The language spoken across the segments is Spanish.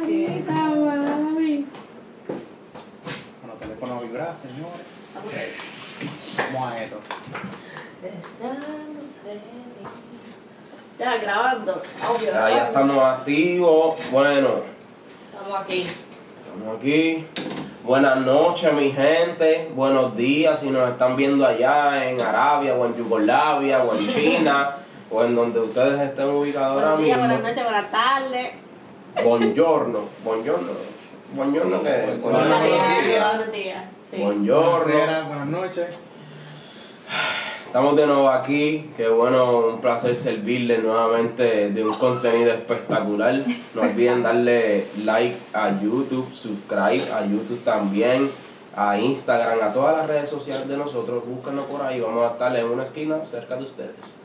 cajita, mami. Bueno, teléfono a vibrar, señores. Vamos a esto. Estamos ready. Ya grabando. Audio. Ya, ya estamos activos. Bueno, Estamos aquí. estamos aquí. Buenas noches, mi gente. Buenos días si nos están viendo allá en Arabia o en Yugoslavia o en China o en donde ustedes estén ubicados ahora Buenos días, buenas mismo. noches, buenas tardes. Buongiorno. Buongiorno. Buongiorno que Buenos Buenos días. días. Buenos días. Sí. Buongiorno. Buenas, buenas noches. Estamos de nuevo aquí, qué bueno, un placer servirles nuevamente de un contenido espectacular. No olviden darle like a YouTube, subscribe a YouTube también, a Instagram, a todas las redes sociales de nosotros, búsquenos por ahí, vamos a estar en una esquina cerca de ustedes.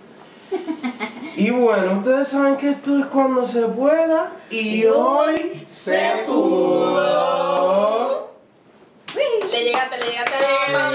Y bueno, ustedes saben que esto es cuando se pueda y hoy se pudo. Le llegaste, le llegaste, le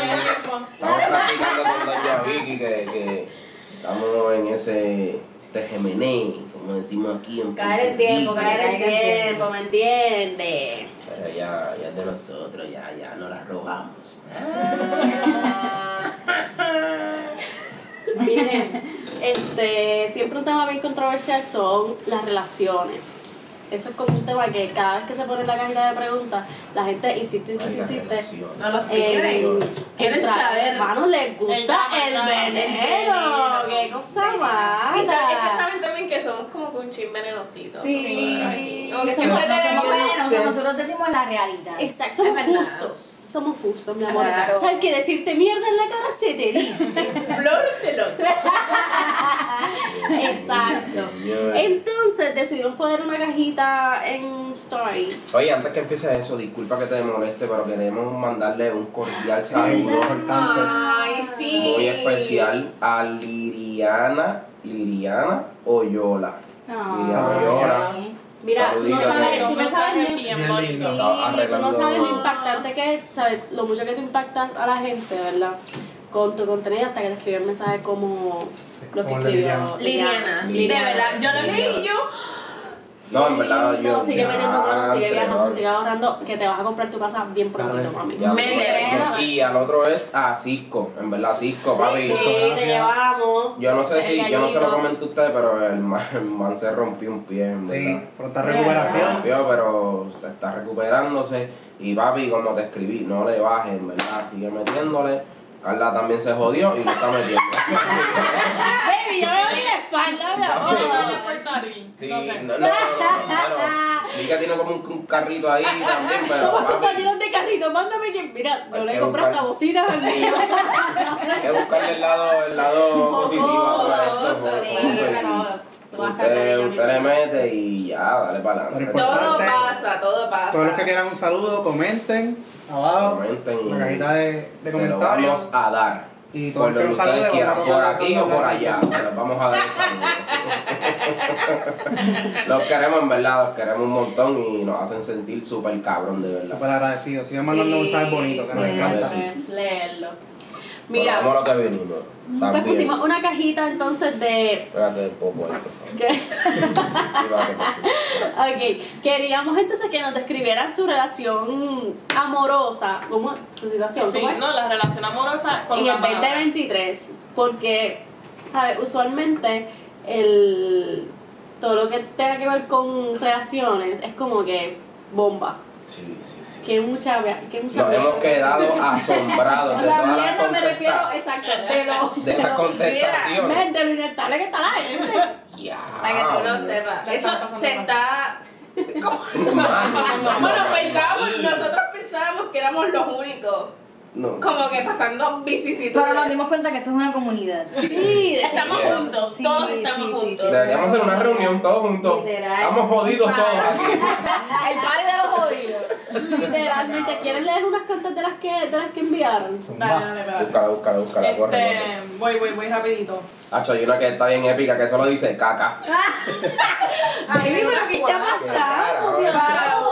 llegaste. Estamos practicando con Doña Vicky que, que estamos en ese tejemené, como decimos aquí en Caer el tiempo, caer el tiempo, ¿me entiendes? Pero ya, ya es de nosotros, ya, ya no las robamos. Miren, este, siempre un tema bien controversial son las relaciones. Eso es como un tema que cada vez que se pone en la cajita de preguntas, la gente insiste, insiste, insiste. No los quieren. Saber. Hermano, les gusta El el veneno. veneno. Qué cosa más. es que saben también que somos como que un chin venenosito. Sí. Como que Eso siempre no tenemos somos veneno. nosotros decimos la realidad. Exacto, somos justos. Somos justos, mi amor. Claro. ¿Sabes que decirte mierda en la cara se te dice? Flor de loto. Exacto. Entonces decidimos poner una cajita en Story. Oye, antes que empiece eso, disculpa que te moleste, pero queremos mandarle un cordial saludo Importante. Ay, sí. muy especial a Liriana, Liriana Oyola. Liriana Oyola. Mira, tú no sabes, ¿no? tú no sabes. Sí, no lo impactante que es, sabes, lo mucho que te impacta a la gente, ¿verdad? Con tu contenido hasta que te escribió el mensaje como Sí, lo que escribió Liliana. Liliana. De verdad, yo lo leí y yo. No, en verdad, yo. No, sigue metiendo mano, sigue viajando, sigue ahorrando, que te vas a comprar tu casa bien prontito, Claro, mami. Me. Y al otro es a Cisco, en verdad, Cisco, papi. Sí, te llevamos. Yo no sé si, yo no se lo comenté a usted, pero el man, el man se rompió un pie, en Sí, verdad. pronta Se recuperación. rompió, pero se está recuperándose. Y papi, como te escribí, no le bajes, en verdad, sigue metiéndole. Carla también se jodió y le está metiendo. Baby, yo me doy la espalda, mi amor. Sí, No no, sé. no, no, no, Mica tiene como un, un carrito ahí también, pero Somos compañeros de carrito, mándame que, mira, yo le compré hasta mío. hay que buscarle el lado, el lado positivo a todo esto. Jocoso, jocoso, sí, y pero tú vas a estar Usted, le mete y ya, dale para adelante. Todo Importante. pasa, todo pasa. Todos los que quieran un saludo, comenten abajo. Comenten y En la cajita de, de se lo comentarios. vamos a dar. Y todos Por los que ustedes saluden, quieran, por aquí o por allá, pero vamos a dar el saludo. los queremos en verdad, los queremos un montón y nos hacen sentir súper cabrón de verdad. Súper agradecidos. Sigan mandando mensajes bonitos, que nos encanta. Leerlo. Mira, Mira, vamos a lo que venimos. pues pusimos una cajita entonces de... Espérate, por favor. ¿qué? Ok, queríamos entonces que nos describieran su relación amorosa, ¿cómo? Su situación, Sí, ¿cómo es? no, la relación amorosa con en la el palabra. 2023, porque, ¿sabes? Usualmente el, todo lo que tenga que ver con relaciones es como que bomba, sí, sí. Que mucha, que mucha Nos hemos quedado asombrados O de sea, todas las mierda me refiero, exacto, de lo, De las contestaciones. Men, de lo inestable que está la gente. Ya, Para que tú lo sepas. Eso se está. Bueno, pensábamos, nosotros pensábamos que éramos los únicos. No. Como que pasando vicisitudes. Pero nos dimos cuenta que esto es una comunidad. Sí, Estamos Yeah. juntos, Sí, todos sí, estamos sí, juntos. Deberíamos hacer una reunión todos juntos. Literal. Estamos jodidos todos aquí. El party de los jodidos. Literalmente, ¿quieren leer unas cartas de las que, de las que enviaron? Dale, dale, dale. Búscala, búscala, búscala, corre, corre. Este, voy, voy, voy rapidito. Hacho, hay una que está bien épica que solo dice caca. Ay, pero ¿qué está pasando? Dios mío?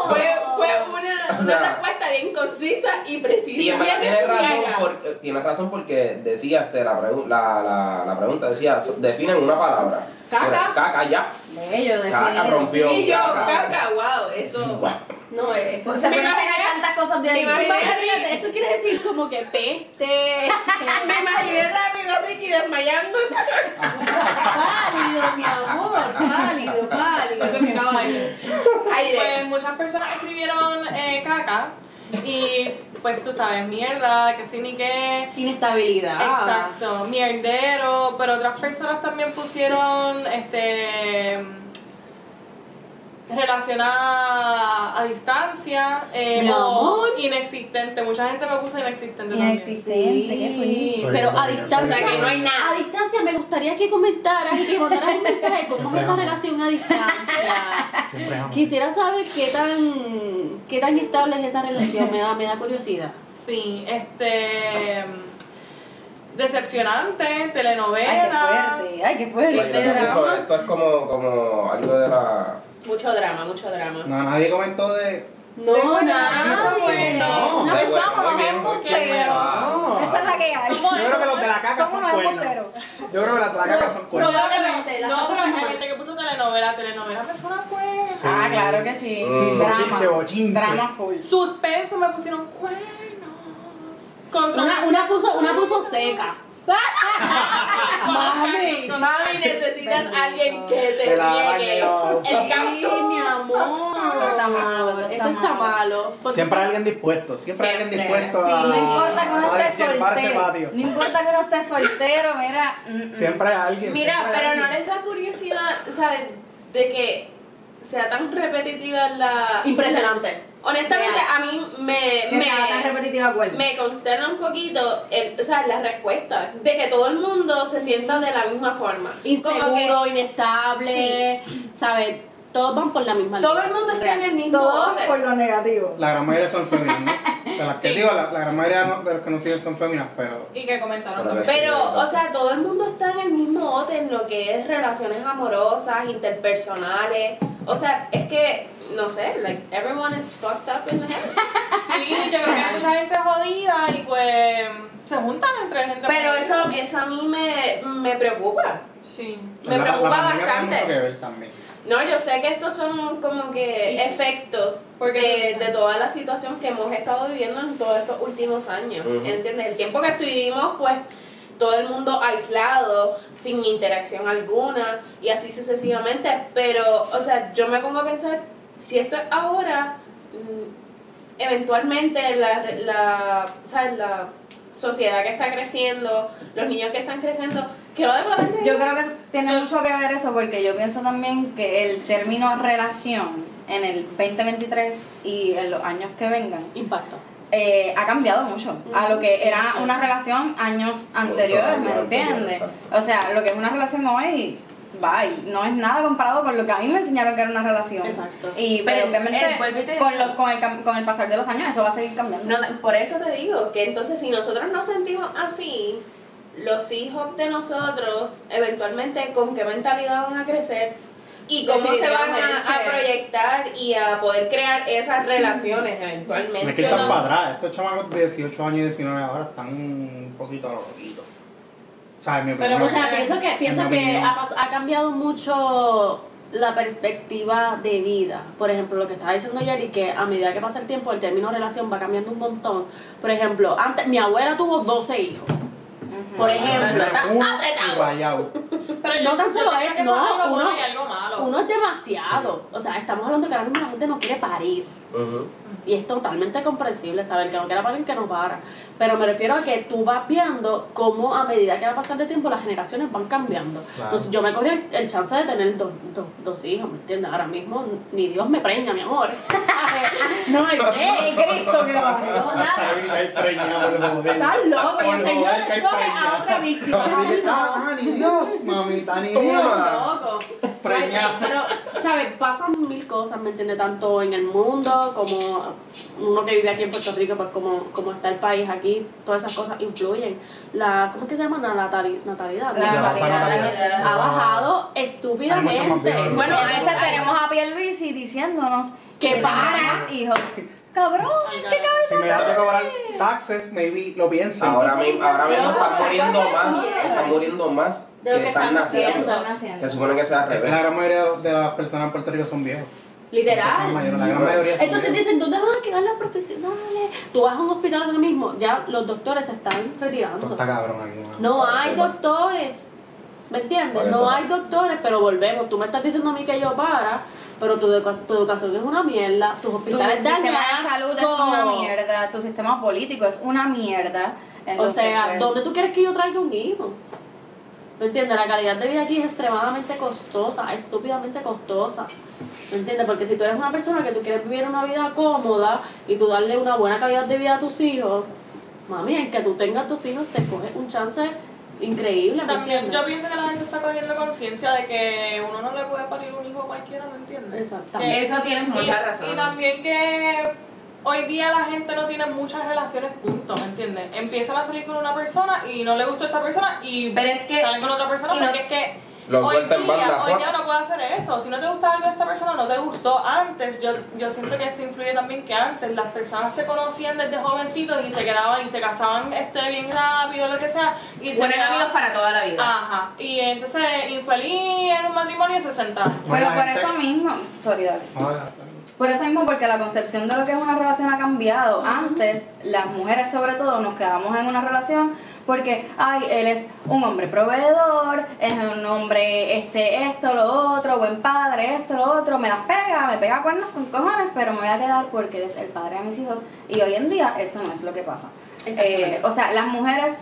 fue Fue una, O sea- una respuesta bien concisa y precisa. Sí, tienes razón, por- tienes razón porque decía este, la, pregu- la, la, la pregunta, decía, definen una palabra. Caca. Caca, ya. Bello, Caca rompió. Sí, yo, Caca. caca, wow, eso. No es. O sea, me imaginé, tantas cosas de ahí. me imaginé- Imagínate, eso quiere decir como que peste. este, me imaginé rápido a Ricky desmayándose. Pálido, mi amor, pálido, pálido. Necesitaba aire. Aire. Pues muchas personas escribieron eh, caca y pues tú sabes, mierda, que sí ni qué. Inestabilidad. Exacto, mierdero, pero otras personas también pusieron este relacionada a distancia eh, Mi o amor. inexistente. Mucha gente me puso inexistente también. Inexistente. Sí, pero a distancia, que no hay nada. A distancia me gustaría que comentaras y que mandaras un mensaje de cómo es esa relación a distancia. Quisiera saber qué tan qué tan estable es esa relación, me da, me da curiosidad. Sí, este decepcionante, Ay, qué telenovela. fuerte, ay, qué fuerte. esto es como, como algo de la... Mucho drama, mucho drama. No, nadie comentó de. No, una- No, No muy bien, embusteros. Esa es la que hay. ¿Cómo Yo creo que los de la caca Somos son unos embusteros. Yo creo que las de la caca son cuernos. Probablemente, No, pero hay gente que puso telenovela. Telenovela me suena pues. Sí. Ah, claro que sí. Mm. Bochinche, Drama. bochinche. Drama full. Suspenso me pusieron cuernos. Una, una puso, una puso seca. Mami, Mami, necesitas Bendito. alguien que te riegue el no. cactus. mi amor. Eso está malo, eso está malo. Siempre hay alguien dispuesto. Siempre hay alguien dispuesto sí. a. No importa que uno a esté soltero. No importa que uno esté soltero, mira. mm, mm. Siempre hay alguien. Mira, pero no les da curiosidad, ¿sabes? De que sea tan repetitiva la. Impresionante. Honestamente, Real. a mí me. Que sea tan me repetitiva cuál. me consterna un poquito el, o sea, la respuesta de que todo el mundo se sienta de la misma forma. Como que Inseguro, inestable, ¿sabes? Todos van por la misma todo línea. el mundo está en el mismo Todo bote. por lo negativo. La gran mayoría son femeninas, ¿no? De las que digo, la, la gran mayoría de los que nos siguen son femeninas, pero. Y que comentaron Pero también. Pero, o sea, todo el mundo está en el mismo bote en lo que es relaciones amorosas, interpersonales. O sea, es que, no sé, like, everyone is fucked up in the head. Sí, yo creo que hay mucha gente jodida y pues se juntan entre gente Pero jodida. eso, eso a mí me, me preocupa. Sí. Me la- la preocupa tiene bastante. mucho que ver también. No, yo sé que estos son como que Sí, sí. efectos Porque- de, de toda la situación que hemos estado viviendo en todos estos últimos años. Ujú. ¿Entiendes? El tiempo que estuvimos, pues, todo el mundo aislado, sin interacción alguna, y así sucesivamente. Pero, o sea, yo me pongo a pensar, si esto es ahora, mm, eventualmente la, la, ¿sabes? la sociedad que está creciendo, los niños que están creciendo, ¿qué va a deparar de Yo creo que tiene mucho que ver eso porque yo pienso también que el término relación en el 2023 y en los años que vengan Impacto. eh, ha cambiado mucho a lo que Sí, era una relación años anteriores, ¿me entiendes? O sea, lo que es una relación hoy, bye, no es nada comparado con lo que a mí me enseñaron que era una relación. Exacto. Y Pero, pero obviamente eh, con, lo- con, el, cam- con el pasar de los años eso va a seguir cambiando. No, por eso te digo que entonces si nosotros nos sentimos así, los hijos de nosotros eventualmente con qué mentalidad van a crecer y cómo se van a, proyectar y a poder crear esas relaciones eventualmente. Es que están para atrás. Estos chamacos de 18 años y 19 ahora están un poquito a lo loquito. O sea, en mi Pero. O sea, pienso que, pienso que ha, cambiado mucho la perspectiva de vida. Por ejemplo, lo que estaba diciendo Yeri, que a medida que pasa el tiempo, el término relación va cambiando un montón. Por ejemplo, antes mi abuela tuvo 12 hijos. Por ejemplo, apretado. Pero No tan solo es- no, algo uno- algo malo. uno es demasiado. O sea, estamos hablando que ahora mismo la gente no quiere parir. Y es totalmente comprensible saber que no quiera parir, que no para. Pero me refiero a que tú vas viendo cómo a medida que va pasando el tiempo las generaciones van cambiando. Claro. Entonces, yo me corrí el, el chance de tener dos, dos, dos hijos, ¿me entiendes? Ahora mismo ni Dios me preña, mi amor. no hay ¡Ey, break. Cristo que va! No, nada. Estás loco, el Señor escoge a otra víctima. Ah, ni Dios, mamita, ni ¿Cómo Dios. Loco. Preñada. Pero, ¿sabes? Pasan mil cosas, ¿me entiendes? Tanto en el mundo como uno que vive aquí en Puerto Rico, pues como, como está el país aquí, todas esas cosas influyen. La, ¿Cómo es que se llama? La natali- natalidad. La Ya, natalidad, natalidad. ha bajado estúpidamente. Bueno, a veces tenemos a Pierluisi diciéndonos Que que para. hijos. Cabrón, ¿qué cara. Si me da que cobrar taxes, maybe lo piensen. Ahora mismo, ahora mismo están muriendo más, están muriendo más De lo que que están están naciendo. están haciendo? Que supone que sea al La revés. gran mayoría de las personas en Puerto Rico son viejos. Literal. mayores, La gran mayoría son Entonces dicen, ¿dónde van a quedar los profesionales? Tú vas a un hospital ahora mismo, ya los doctores se están retirando. está cabrón aquí. No hay doctores. ¿Me entiendes? No hay doctores, pero volvemos. Tú me estás diciendo a mí que yo para, pero tu, tu educación es una mierda, tus Tu hospitales sistema dan de salud es una mierda, tu sistema político es una mierda. O sea, pues, ¿dónde tú quieres que yo traiga un hijo? ¿Me entiendes? La calidad de vida aquí es extremadamente costosa, estúpidamente costosa. ¿Me entiendes? Porque si tú eres una persona que tú quieres vivir una vida cómoda y tú darle una buena calidad de vida a tus hijos, mami, en que tú tengas tus hijos te coges un chance increíble. ¿me También yo pienso que la gente está cogiendo conciencia de que uno no le puede parir un hijo a cualquiera, ¿me entiendes? Exactamente. Que- Eso tienes mucha y, razón. Y también que hoy día la gente no tiene muchas relaciones, punto, ¿me entiendes? Empiezan a salir con una persona y no le gustó esta persona y Pero es que- salen con otra persona y no- porque es que Lo hoy suelta en día, banda, hoy día no puede hacer eso. Si no te gusta algo de esta persona, no te gustó antes. Yo, yo siento que esto influye también que antes las personas se conocían desde jovencitos y se quedaban y se casaban este bien rápido, lo que sea. Y se quedaban- amigos para toda la vida. Ajá. Y entonces infeliz en un matrimonio de 60 años. Pero por gente- eso mismo, sorry, Por eso mismo, porque la concepción de lo que es una relación ha cambiado. Antes, las mujeres sobre todo, nos quedamos en una relación porque, ay, él es un hombre proveedor, es un hombre, este, esto, lo otro, buen padre, esto, lo otro, me las pega, me pega cuernos con cojones, pero me voy a quedar porque él es el padre de mis hijos. Y hoy en día eso no es lo que pasa. Eh, o sea, las mujeres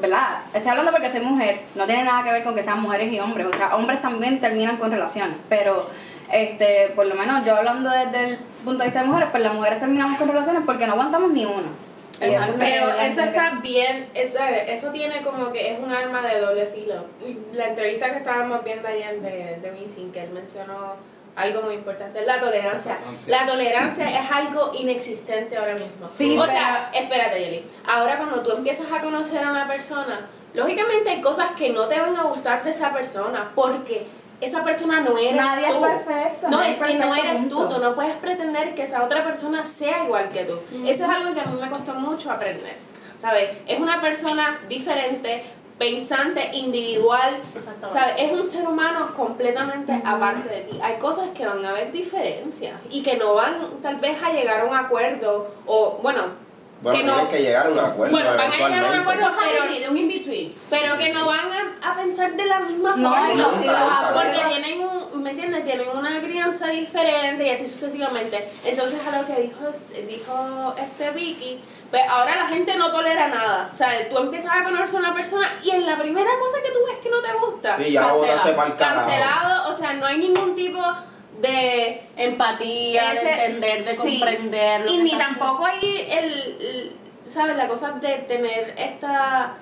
¿verdad? Estoy hablando porque soy mujer, no tiene nada que ver con que sean mujeres y hombres, o sea, hombres también terminan con relaciones, pero este, por lo menos yo hablando desde el punto de vista de mujeres, pues las mujeres terminamos con relaciones porque no aguantamos ni una. Pero eso está bien, eso, eso tiene como que es un arma de doble filo. La entrevista que estábamos viendo ayer de, de Wisin, que él mencionó algo muy importante, la tolerancia. La tolerancia es algo inexistente ahora mismo. Sí, o pero- sea, espérate, Yeli. Ahora cuando tú empiezas a conocer a una persona, lógicamente hay cosas que no te van a gustar de esa persona, porque esa persona no eres Nadie tú. es perfecto. No, es que no eres tú, punto. tú no puedes pretender que esa otra persona sea igual que tú. Eso es algo que a mí me costó mucho aprender, ¿sabes? Es una persona diferente, pensante, individual, Exactamente. ¿sabes? Es un ser humano completamente aparte de ti. Hay cosas que van a haber diferencias y que no van tal vez a llegar a un acuerdo o, bueno, Bueno, que no- tienen que llegar a un acuerdo. Bueno, van a llegar a un acuerdo, pero- de un in-between. pero que no van a, a pensar de la misma No, forma. y los Nunca, Porque tienen un, ¿me entiendes? Tienen una crianza diferente y así sucesivamente. Entonces a lo que dijo, dijo este Vicky, pues ahora la gente no tolera nada. O sea, tú empiezas a conocer a una persona y en la primera cosa que tú ves que no te gusta, Y ya lo cancelado. Cancelado, o sea, no hay ningún tipo de Empatía, Ese- de entender, de sí. comprender. lo y que ni tampoco hay el, el- ¿sabes? La cosa de tener esta,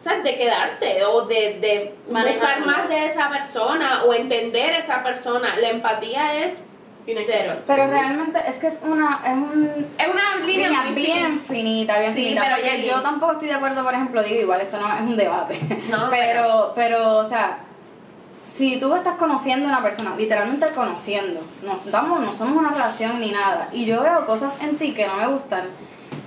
¿sabes? De quedarte o de, de buscar Manejarlo. más de esa persona o entender esa persona. La empatía es cero. Pero realmente es que es una, es un, Es una línea, línea bien finita, bien Sí, finita. pero porque yo tampoco estoy de acuerdo, por ejemplo, digo, igual esto no es un debate. No, pero, pero, o sea, si tú estás conociendo a una persona, literalmente conociendo, no, estamos, no somos una relación ni nada, y yo veo cosas en ti que no me gustan,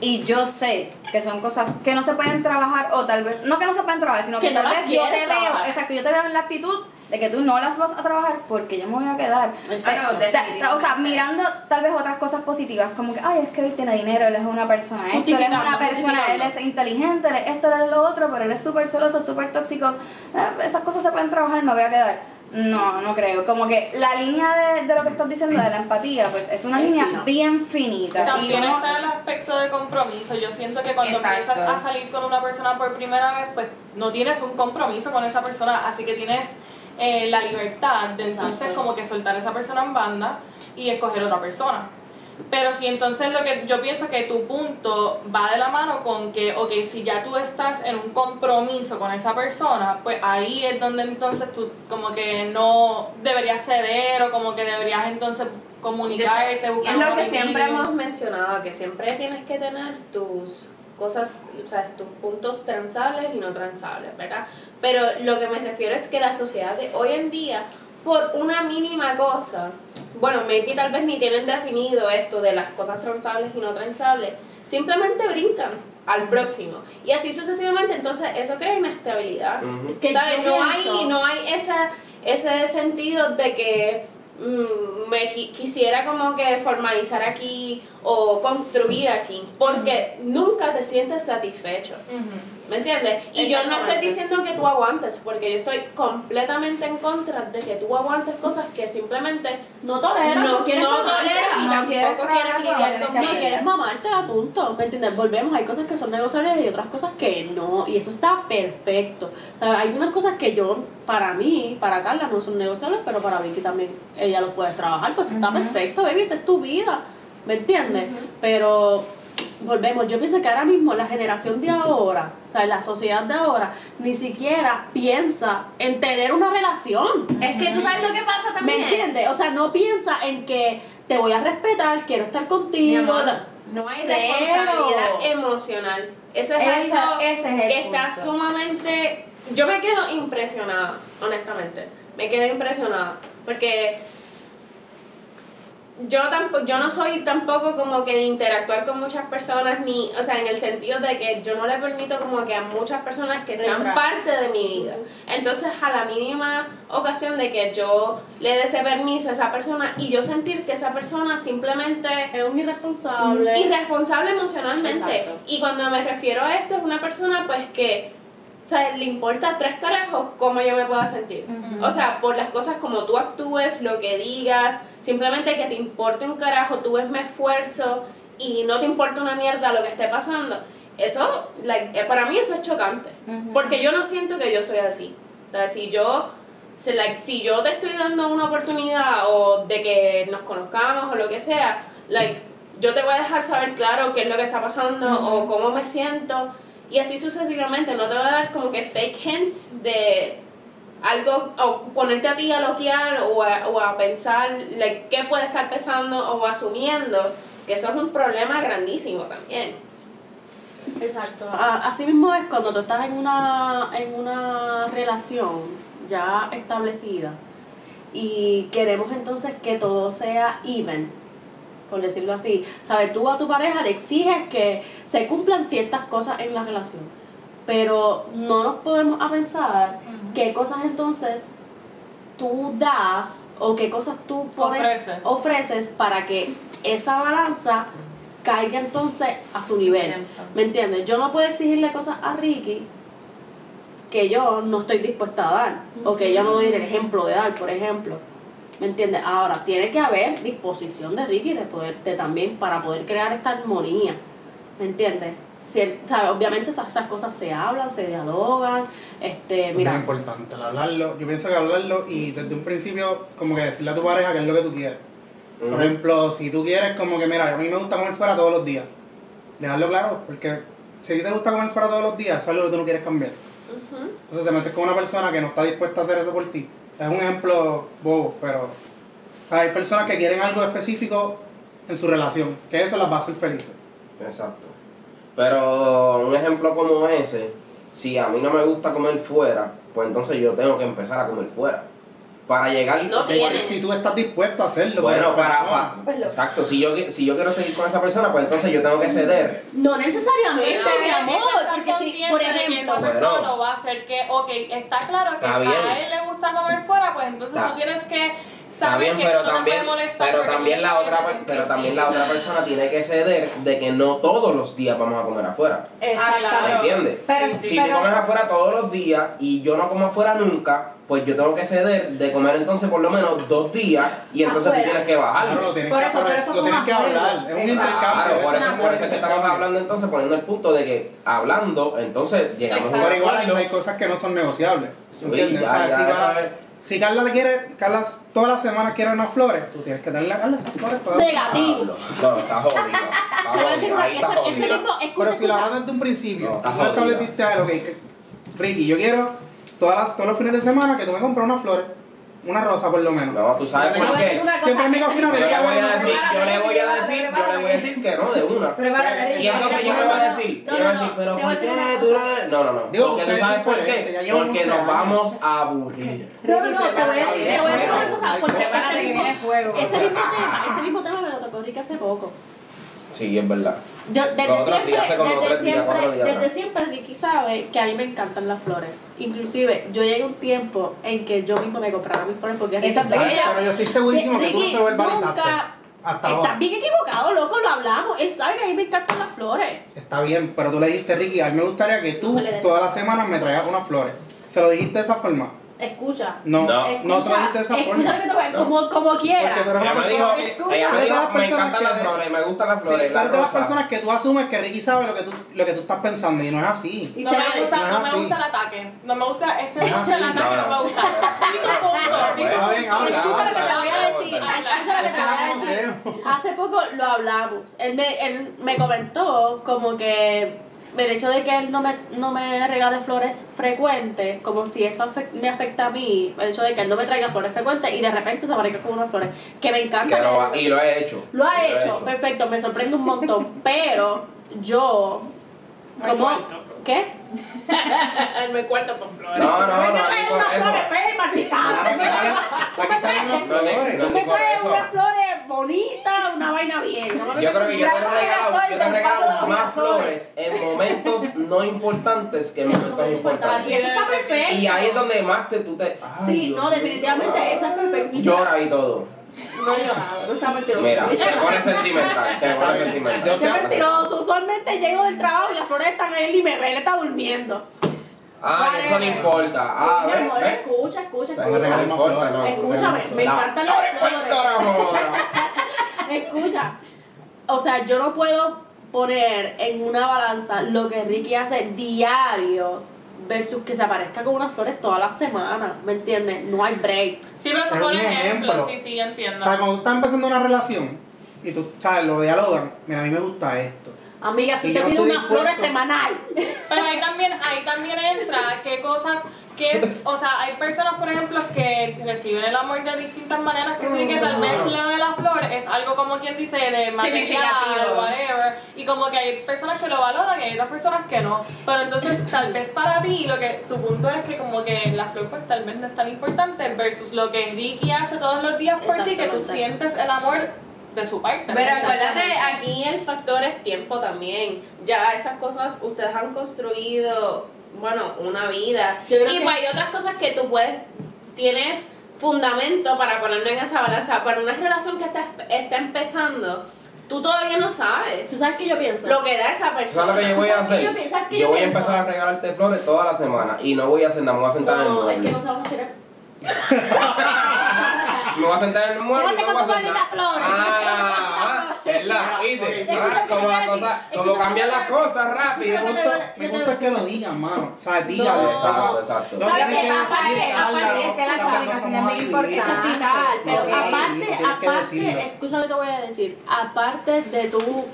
y yo sé que son cosas que no se pueden trabajar, o tal vez, no que no se pueden trabajar, sino que, tal vez yo te veo, exacto, yo te veo en la actitud de que tú no las vas a trabajar porque yo me voy a quedar. Exacto, ta- ta- o sea, mirando tal vez otras cosas positivas, como que, ay, es que él tiene dinero, él es una persona esto, él es una persona, él es inteligente, él es esto, él es lo otro, pero él es súper celoso, súper tóxico. Eh, esas cosas se pueden trabajar, me voy a quedar. No, no creo. Como que la línea de, de lo que estás diciendo de la empatía, pues es una línea bien finita. Y También uno- está el aspecto de compromiso. Yo siento que cuando Exacto. empiezas a salir con una persona por primera vez, pues no tienes un compromiso con esa persona, así que tienes eh, la libertad de entonces como que soltar a esa persona en banda y escoger otra persona. Pero si entonces lo que yo pienso que tu punto va de la mano con que, ok, si ya tú estás en un compromiso con esa persona, pues ahí es donde entonces tú como que no deberías ceder o como que deberías entonces comunicarte, es buscar lo un que siempre hemos mencionado, que siempre tienes que tener tus cosas, o sea, tus puntos transables y no transables, ¿verdad? Pero lo que me refiero es que la sociedad de hoy en día, por una mínima cosa, bueno, maybe tal vez ni tienen definido esto de las cosas transables y no transables, simplemente brincan al próximo. Y así sucesivamente, entonces eso crea inestabilidad. Es que ¿Sabes? No hay, no hay esa, ese sentido de que mm, me qui- quisiera como que formalizar aquí o construir aquí, porque nunca te sientes satisfecho. ¿Me entiendes? Y yo no estoy diciendo que tú aguantes, porque yo estoy completamente en contra de que tú aguantes cosas que simplemente No toleras, no, quieres no mamártela. toleras y no tampoco quieres lidiar conmigo. No quieres mamarte a punto, ¿me entiendes? Volvemos, hay cosas que son negociables y otras cosas que no, y eso está perfecto. O sea, hay unas cosas que yo, para mí, para Carla no son negociables, pero para Vicky también, ella lo puede trabajar, pues está perfecto, baby, esa es tu vida, ¿me entiendes? Pero volvemos, yo pienso que ahora mismo la generación de ahora, o sea, la sociedad de ahora, ni siquiera piensa en tener una relación. Es que tú sabes lo que pasa ¿Me también. entiendes? O sea, no piensa en que te voy a respetar, quiero estar contigo. amor, No hay Cero. responsabilidad emocional. Eso es Ese- algo ese es el que está sumamente... Yo me quedo impresionada, honestamente. Me quedo impresionada. Porque yo tampoco, yo no soy tampoco como que de interactuar con muchas personas, ni, o sea, en el sentido de que yo no le permito como que a muchas personas que sean parte de mi vida. Entonces, a la mínima ocasión de que yo le dé ese permiso a esa persona y yo sentir que esa persona simplemente Es un irresponsable. irresponsable emocionalmente. Exacto. Y cuando me refiero a esto, es una persona pues que, o sea, le importa tres carajos cómo yo me pueda sentir. Ujú. O sea, por las cosas como tú actúes, lo que digas, simplemente que te importe un carajo, tú ves mi esfuerzo y no te importa una mierda lo que esté pasando. Eso, like, eh, para mí eso es chocante. Porque yo no siento que yo soy así. O sea, si yo, si, like, si yo te estoy dando una oportunidad o de que nos conozcamos o lo que sea, like, yo te voy a dejar saber claro qué es lo que está pasando o cómo me siento. Y así sucesivamente, no te voy a dar como que fake hints de algo, o ponerte a ti a loquear o a, o a pensar like, qué puede estar pensando o asumiendo que eso es un problema grandísimo también. Exacto. Así mismo es cuando tú estás en una, en una relación ya establecida y queremos entonces que todo sea even, por decirlo así. ¿Sabes? Tú a tu pareja le exiges que se cumplan ciertas cosas en la relación, pero no nos podemos a pensar qué cosas entonces tú das o qué cosas tú pones, Ofreces. ofreces para que esa balanza caiga entonces a su nivel. ¿Me entiendes? Yo no puedo exigirle cosas a Ricky que yo no estoy dispuesta a dar o que yo no doy el ejemplo de dar, por ejemplo. ¿Me entiendes? Ahora, tiene que haber disposición de Ricky de poder, de también para poder crear esta armonía. ¿Me entiendes? Obviamente esas, esas cosas se hablan, se dialogan. Este, Eso es mira, muy importante, el hablarlo. Yo pienso que hablarlo y desde un principio, como que decirle a tu pareja qué es lo que tú quieres. Por ejemplo, si tú quieres, como que, mira, a mí me gusta comer fuera todos los días. Dejarlo claro, porque si a ti te gusta comer fuera todos los días, eso es algo que tú no quieres cambiar. Entonces te metes con una persona que no está dispuesta a hacer eso por ti. Es un ejemplo bobo, pero o sea, hay personas que quieren algo específico en su relación, que eso las va a hacer felices. Exacto. Pero un ejemplo como ese, si a mí no me gusta comer fuera, pues entonces yo tengo que empezar a comer fuera. Para llegar... No tienes. si tú estás dispuesto a hacerlo, Bueno, para, Pues exacto, si yo, si yo quiero seguir con esa persona, pues entonces yo tengo que ceder. no necesariamente, Pero mi amor, estar porque si, consciente por de que ejemplo, esa persona Bueno. lo va a hacer que, ok, está claro que Está a él le gusta comer fuera, pues entonces Está- tú tienes que Está saber bien, que pero eso no también, puede molestar. pero también la otra, pero también la otra persona tiene que ceder de que no todos los días vamos a comer afuera. exactamente. ¿Me Claro. entiendes? Pero, Si pero- tú comes afuera todos los días y yo no como afuera nunca, pues yo tengo que ceder de comer entonces por lo menos dos días y entonces Afuera. tú tienes que bajarlo. Claro, lo tienes Por que, eso, por eso lo es tienes que hablar, es un Exacto. intercambio. Claro, por es eso, por eso es que estamos hablando entonces, poniendo el punto de que hablando, entonces llegamos a un Pero igual hay cosas que no son negociables. Sí, ¿Entiendes? ya, o sea, ya, si va- Si Carla te quiere, Carla todas las semanas quiere unas flores, tú tienes que darle a Carla esas flores todas. Negativo. No, está jodido. Te voy a decir una ese, mismo, Pero si la hablas desde un principio, No, tú estableciste algo que, que Ricky, yo quiero todas las, todos los fines de semana que tú me compres unas flores, una rosa por lo menos. No, tú sabes por qué. Siempre en mi cocina Yo le voy a decir, yo le voy a decir, yo le voy a decir que no de una. Y entonces yo le voy a decir, yo le voy a decir, pero ¿por qué tú no? No, no, no. Digo, Porque tú sabes por qué. Porque 11 nos vamos a aburrir. No, no, no, te voy a decir, te voy a decir una cosa, porque ese que mismo, viene fuego. ese mismo tema, ese mismo tema me lo tocó Ricky hace poco. Sí, es verdad. Yo, desde siempre, desde siempre, desde siempre Ricky sabe que a mí me encantan las flores. Inclusive, yo llegué a un tiempo en que yo mismo me compraba mis flores porque Ricky-. Pero yo estoy segurísimo que tú se verbalizaste. nunca- Hasta Estás ahora. bien equivocado, loco, lo hablamos. Él sabe que a mí me encantan las flores. Está bien, pero tú le dijiste, Ricky, a mí me gustaría que tú No le des. todas las semanas me traigas unas flores. ¿Se lo dijiste de esa forma? Escucha. No, No. no, Escucha, dijiste de esa escucha forma. lo que te voy a No. como, como quiera. Porque tú eres Ella me dijo, escucha, ella me dijo, las me personas encantan que- las flores, me gustan las Sí, flores, las eres de las personas que tú asumes que Ricky sabe lo que tú, lo que tú estás pensando y no es así. Y No se me, lo- gusta, no no me gusta el ataque. No me gusta este No es el así. ataque, no, No, no. me gusta. Punto. Escucha lo que te voy a decir. Escucha lo que te voy a decir. Hace poco lo hablamos. Él me, él me comentó como que el hecho de que él no me, no me regale flores frecuentes, como si eso me afecta a mí, el hecho de que él no me traiga flores frecuentes y de repente se aparezca con unas flores que me encanta. Que lo que- ha- y lo he hecho. lo ha hecho, perfecto, me sorprende un montón, pero yo, Me como, cuento. ¿qué? Me cuarto por flores. No, no, no, No, flores. no, flores bonitas, una vaina bien. ¿no? Yo creo que yo te he regalado, yo te he regalado más flores en momentos no importantes que en momentos importantes. eso está perfecto. Y ahí es donde más te, tú te... Ay, Sí, Dios no, definitivamente eso es perfecto. Llora y todo. No he llorado, no sea mentiroso. Mira, se pone sentimental, se pone sentimental. Yo Qué mentiroso, usualmente llego del trabajo y las flores están ahí y me ve, él está durmiendo. Ah, eso no importa. Ah, sí, mi amor, ve. escucha, escucha, escucha. Escúchame, me encantan las flor flores. Escucha, o sea, yo no puedo poner en una balanza lo que Ricky hace diario versus que se aparezca con unas flores todas las semanas, ¿me entiendes? No hay break. Sí, pero eso Pero por un ejemplo. ejemplo. Sí, sí, yo O entiendo. sea, cuando tú estás empezando una relación y tú, sabes, lo dialogan, mira, a mí me gusta esto. Amiga, si Y te pido unas flores semanal. Pero ahí también, ahí también entra qué cosas que, o sea, hay personas, por ejemplo, que reciben el amor de distintas maneras, que sí que tal vez lo de las flores es algo como quien dice de material, whatever, y como que hay personas que lo valoran y hay otras personas que no. Pero entonces, tal vez para ti, lo que tu punto es que como que la flor pues tal vez no es tan importante versus lo que Ricky hace todos los días por ti, que tú sientes el amor de su parte. Pero acuérdate, aquí el factor es tiempo también. Ya estas cosas ustedes han construido, bueno, una vida. Y que- hay otras cosas que tú puedes, tienes fundamento para ponerlo en esa balanza. Para una relación que está, está empezando, tú todavía no ¿Tú sabes sabes qué yo pienso? lo que da esa persona. ¿Sabes lo que yo voy a ¿Sabes hacer? yo? ¿Sabes Yo yo voy a pienso? empezar a regalarte flores toda la semana y no voy a hacer nada, me voy a sentar en el No, es que mueble. no se va a sostener. Me voy a sentar en el mueble no a con tu nada. maldita flor. Ah, es la, ¿viste? Ah, Como te voy a las decir. cosas, como cambian las cosas rápido. Escucha lo que te voy a- Me gusta que lo digan, mano. ¿Sabes? Dígale. No. Exacto, exacto. No ¿Sabes tienes qué? que Aparte, decir, aparte, "Carla, es que la comunicación es muy Eso es importante. vital, pero aparte, aparte, que te voy a decir, aparte de tú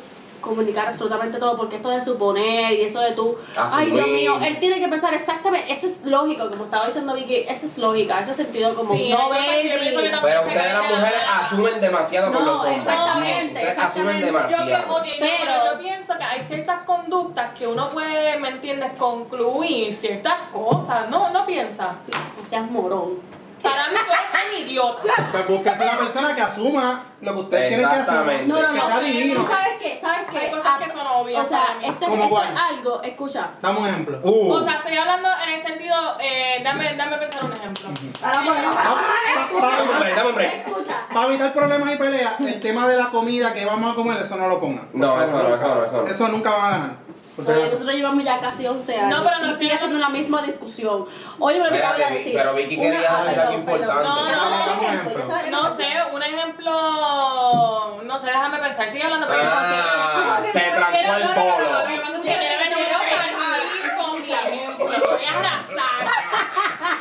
comunicar absolutamente todo, porque esto de suponer y eso de tú, ay Dios mío, él tiene que pensar exactamente, eso es lógico, como estaba diciendo Vicky, eso es lógica, eso es sentido como Sí, no que Pero ustedes las mujeres asumen demasiado con No, los hombres. exactamente, Ustedes asumen exactamente. Yo, no, Pero- yo pienso que hay ciertas conductas que uno puede, ¿me entiendes?, concluir ciertas cosas. No, no piensa. O seas morón. Para mí tú eres un idiota. Pues búsquese una persona que asuma lo que ustedes quieren que asuma. Exactamente. No, no, Que no. sea divino. ¿Tú sabes qué? ¿Sabes qué? Hay cosas que son obvias O sea, mí. esto, es- ¿Cómo esto es cuál? algo, escucha. Dame un ejemplo. Uh. O sea, estoy hablando en el sentido, eh, dame, dame pensar un ejemplo. Para Dame un break, dame un break. Escucha. Para evitar problemas y peleas, el tema de la comida que vamos a comer, eso no lo pongan. No, eso no, eso no, eso no. Eso nunca van a ganar. Oye, acaso. nosotros llevamos ya casi 11 años. No, pero no y sigue siendo la misma discusión. Oye, pero ¿qué te voy a decir? pero Vicky quería ah, decir algo importante. No, no, No sé, un ejemplo. No sé, déjame pensar. Sigue hablando. pero- Ah, se trancó el polo. Si quiere venir a con mi ejemplo, voy a arrasar.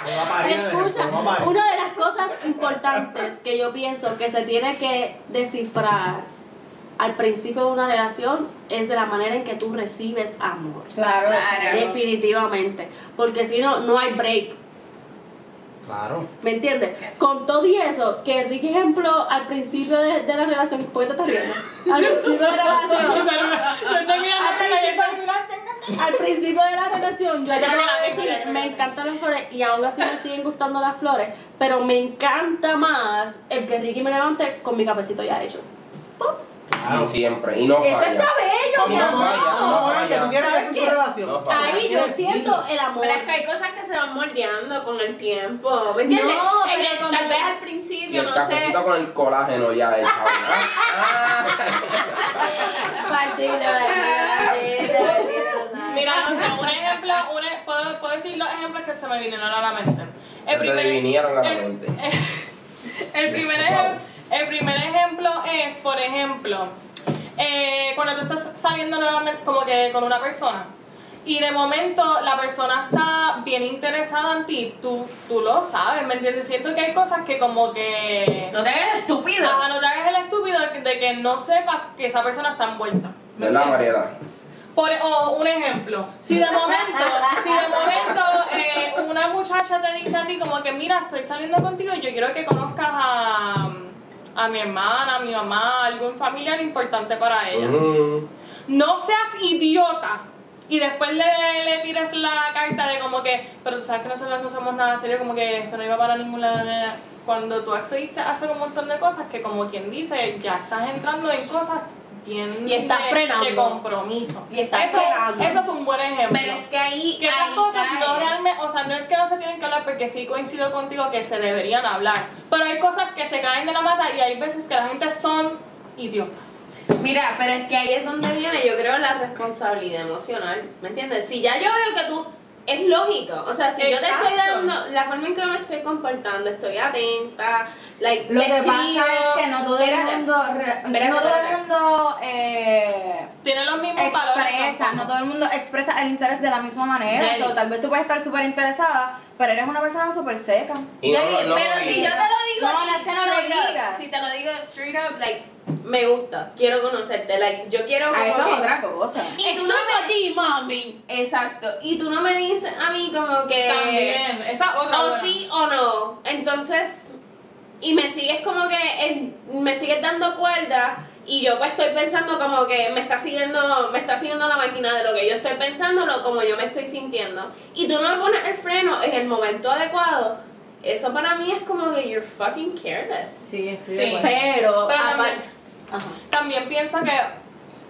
Voy a el Escucha, una de las cosas importantes que yo pienso que se tiene que descifrar al principio de una relación es de la manera en que tú recibes amor. Claro, Claro. Definitivamente. Porque si no, no hay break. Claro. ¿Me entiendes? Con todo y eso, que Ricky ejemplo al principio de, de la relación, ¿por qué te estás riendo? Al principio de la relación, Lo estoy mirando hasta la gente. al principio de la relación, yo te Termina, puedo termina, decir, me encantan las flores y aún así me siguen gustando las flores, pero me encanta más el que Ricky me levante con mi cafecito ya hecho. ¡Pum! Y siempre. Y no Eso falla. está bello, mi No amor. falla, no No, ¿Sabes qué? No falla. Ahí yo siento el amor. Pero es que hay cosas que se van moldeando con el tiempo, ¿me entiendes? No, En pero el- con- tal vez al Y principio, el no sé. con el colágeno ya. Mira, no sé, un ejemplo, un puedo, puedo decir los ejemplos que se me vinieron a la mente. Se te vinieron a la el- mente. El primer, Wow. El primer ejemplo es, por ejemplo, eh, cuando tú estás saliendo nuevamente como que con una persona y de momento la persona está bien interesada en ti, tú, tú lo sabes, ¿me entiendes? Siento que hay cosas que como que... No te hagas estúpido. Ajá, no te hagas el estúpido de que- de no sepas que esa persona está envuelta. ¿me ¿Verdad, entiendes? Mariela? Por, o un ejemplo, si de momento, si de momento eh, una muchacha te dice a ti como que mira, estoy saliendo contigo y yo quiero que conozcas a, a mi hermana, a mi mamá, algún familiar importante para ella. No seas idiota y después le, le tires la carta de como que, pero tú sabes que nosotros no somos nada serio, como que esto no iba para ningún lado. Cuando tú accediste a hacer un montón de cosas que como quien dice, ya estás entrando en cosas bien Y estás de, frenando. de compromiso. Y estás eso, frenando. eso es un buen ejemplo. Pero es que ahí. que esas ahí cosas cae. no realmente, o sea, no es que no se tienen que hablar porque sí coincido contigo que se deberían hablar, pero hay cosas que se caen de la mata y hay veces que la gente son idiotas. Mira, pero es que ahí es donde viene, yo creo, la responsabilidad emocional. ¿Me entiendes? Si ya yo veo que tú. Es lógico, o sea, si yo te estoy dando la forma en que me estoy comportando, estoy atenta, like, Lo que pasa es que no todo el mundo, Espérate, no todo el mundo eh, Tienen los mismos valores. no todo el mundo expresa el interés de la misma manera. Jenny. O sea, tal vez tú puedes estar súper interesada, pero eres una persona súper seca. Y no, Jenny, no, pero si yo te lo digo, No, no es que no lo straight up, digas. si te lo digo straight up, like, me gusta, quiero conocerte, like, yo quiero como A eso que- es otra cosa. Y tú no ti, mami. Exacto, y tú no me dices a mí como que... También, esa otra. O buena. sí o no. Entonces, y me sigues como que, en- me sigues dando cuerda y yo pues estoy pensando como que me está siguiendo, me está siguiendo la máquina de lo que yo estoy pensando, lo como yo me estoy sintiendo. Y tú no me pones el freno en el momento adecuado. Eso para mí es como que you're fucking careless. Sí, estoy Sí. de. Pero, Pero aparte- también- Ajá. También pienso que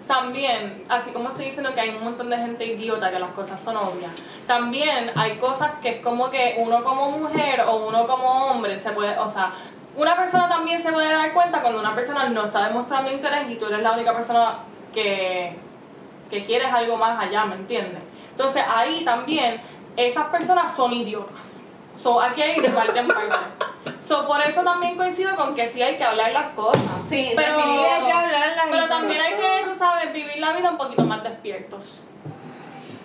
también, así como estoy diciendo que hay un montón de gente idiota, que las cosas son obvias, también hay cosas que es como que uno como mujer o uno como hombre se puede, o sea, una persona también se puede dar cuenta cuando una persona no está demostrando interés y tú eres la única persona que, que quieres algo más allá, ¿me entiendes? Entonces ahí también esas personas son idiotas. So, aquí hay de parte en parte. So, por eso también coincido con que sí hay que hablar las cosas. Sí, pero, sí, hay que hablarlas y pero también hay que, tú sabes, vivir la vida un poquito más despiertos.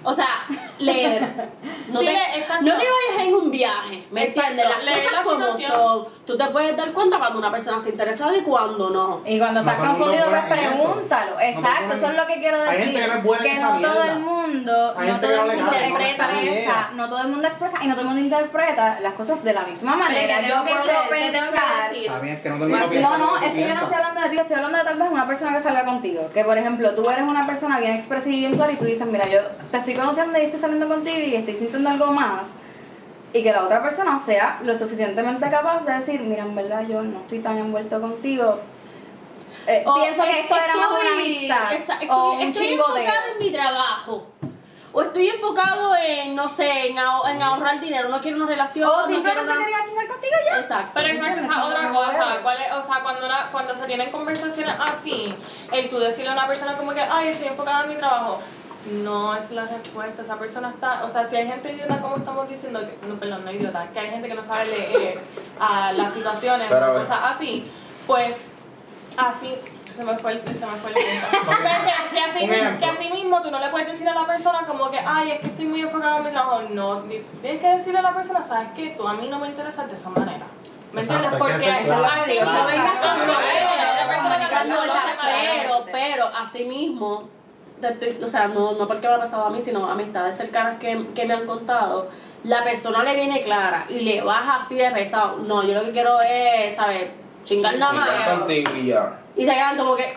O sea, leer. No, Sí, te, exacto. no te vayas en un viaje, ¿me entiendes? Las leer cosas la como situación. son. Tú te puedes dar cuenta cuando una persona está interesada y cuando no. Y cuando No estás confundido, es pues eso. pregúntalo. No Exacto, eso es lo que quiero Hay decir. gente que no que no todo el mundo, no todo no el mundo no expresa, no todo el mundo expresa y no todo el mundo interpreta las cosas de la misma manera. Pero Yo ¿qué tengo que puedo pensar. decir? Que no Pues, no, no, tú es que yo no estoy hablando de ti, estoy hablando de tal vez una persona que salga contigo. Que por ejemplo, tú eres una persona bien expresiva y bien clara y tú dices, mira, yo te estoy conociendo y estoy saliendo contigo y estoy sintiendo algo más. Y que la otra persona sea lo suficientemente capaz de decir, mira, en verdad yo no estoy tan envuelto contigo. Eh, O pienso que es- esto era más una estoy- amistad esa- estoy, o un estoy chingo de... enfocado en mi trabajo. O estoy enfocado en, no sé, en, aho- en ahorrar dinero. No quiero una relación. O no quiero simplemente una- quería chingar contigo ya. Exacto. Pero exacto, esa es otra no, cosa. ¿Cuál es? O sea, cuando, una, cuando se tienen conversaciones así, el tú decirle a una persona como que, ay, estoy enfocada en mi trabajo, no es la respuesta. Esa persona está, o sea, si hay gente idiota, como estamos diciendo, que, no, perdón, no idiota, que hay gente que no sabe leer a las situaciones Pero, o cosas así, pues así, Se me fue el, se me fue el tiempo. Pero que, que así, que así mismo tú no le puedes decir a la persona como que, ay, es que estoy muy enfocado en mi trabajo. No, tienes que decirle a la persona, sabes que tú a mí no me interesas de esa manera. ¿Me entiendes? que Porque claro. mismo- no vengas con Pero la otra persona No, también no lo ya, hace pero, pero, así mismo, o sea, no, no porque me ha pasado a mí, sino amistades cercanas que, que me han contado, la persona le viene clara y le baja así de pesado. No, yo lo que quiero es, ¿sabes? Chingar nada más. y se quedan como que,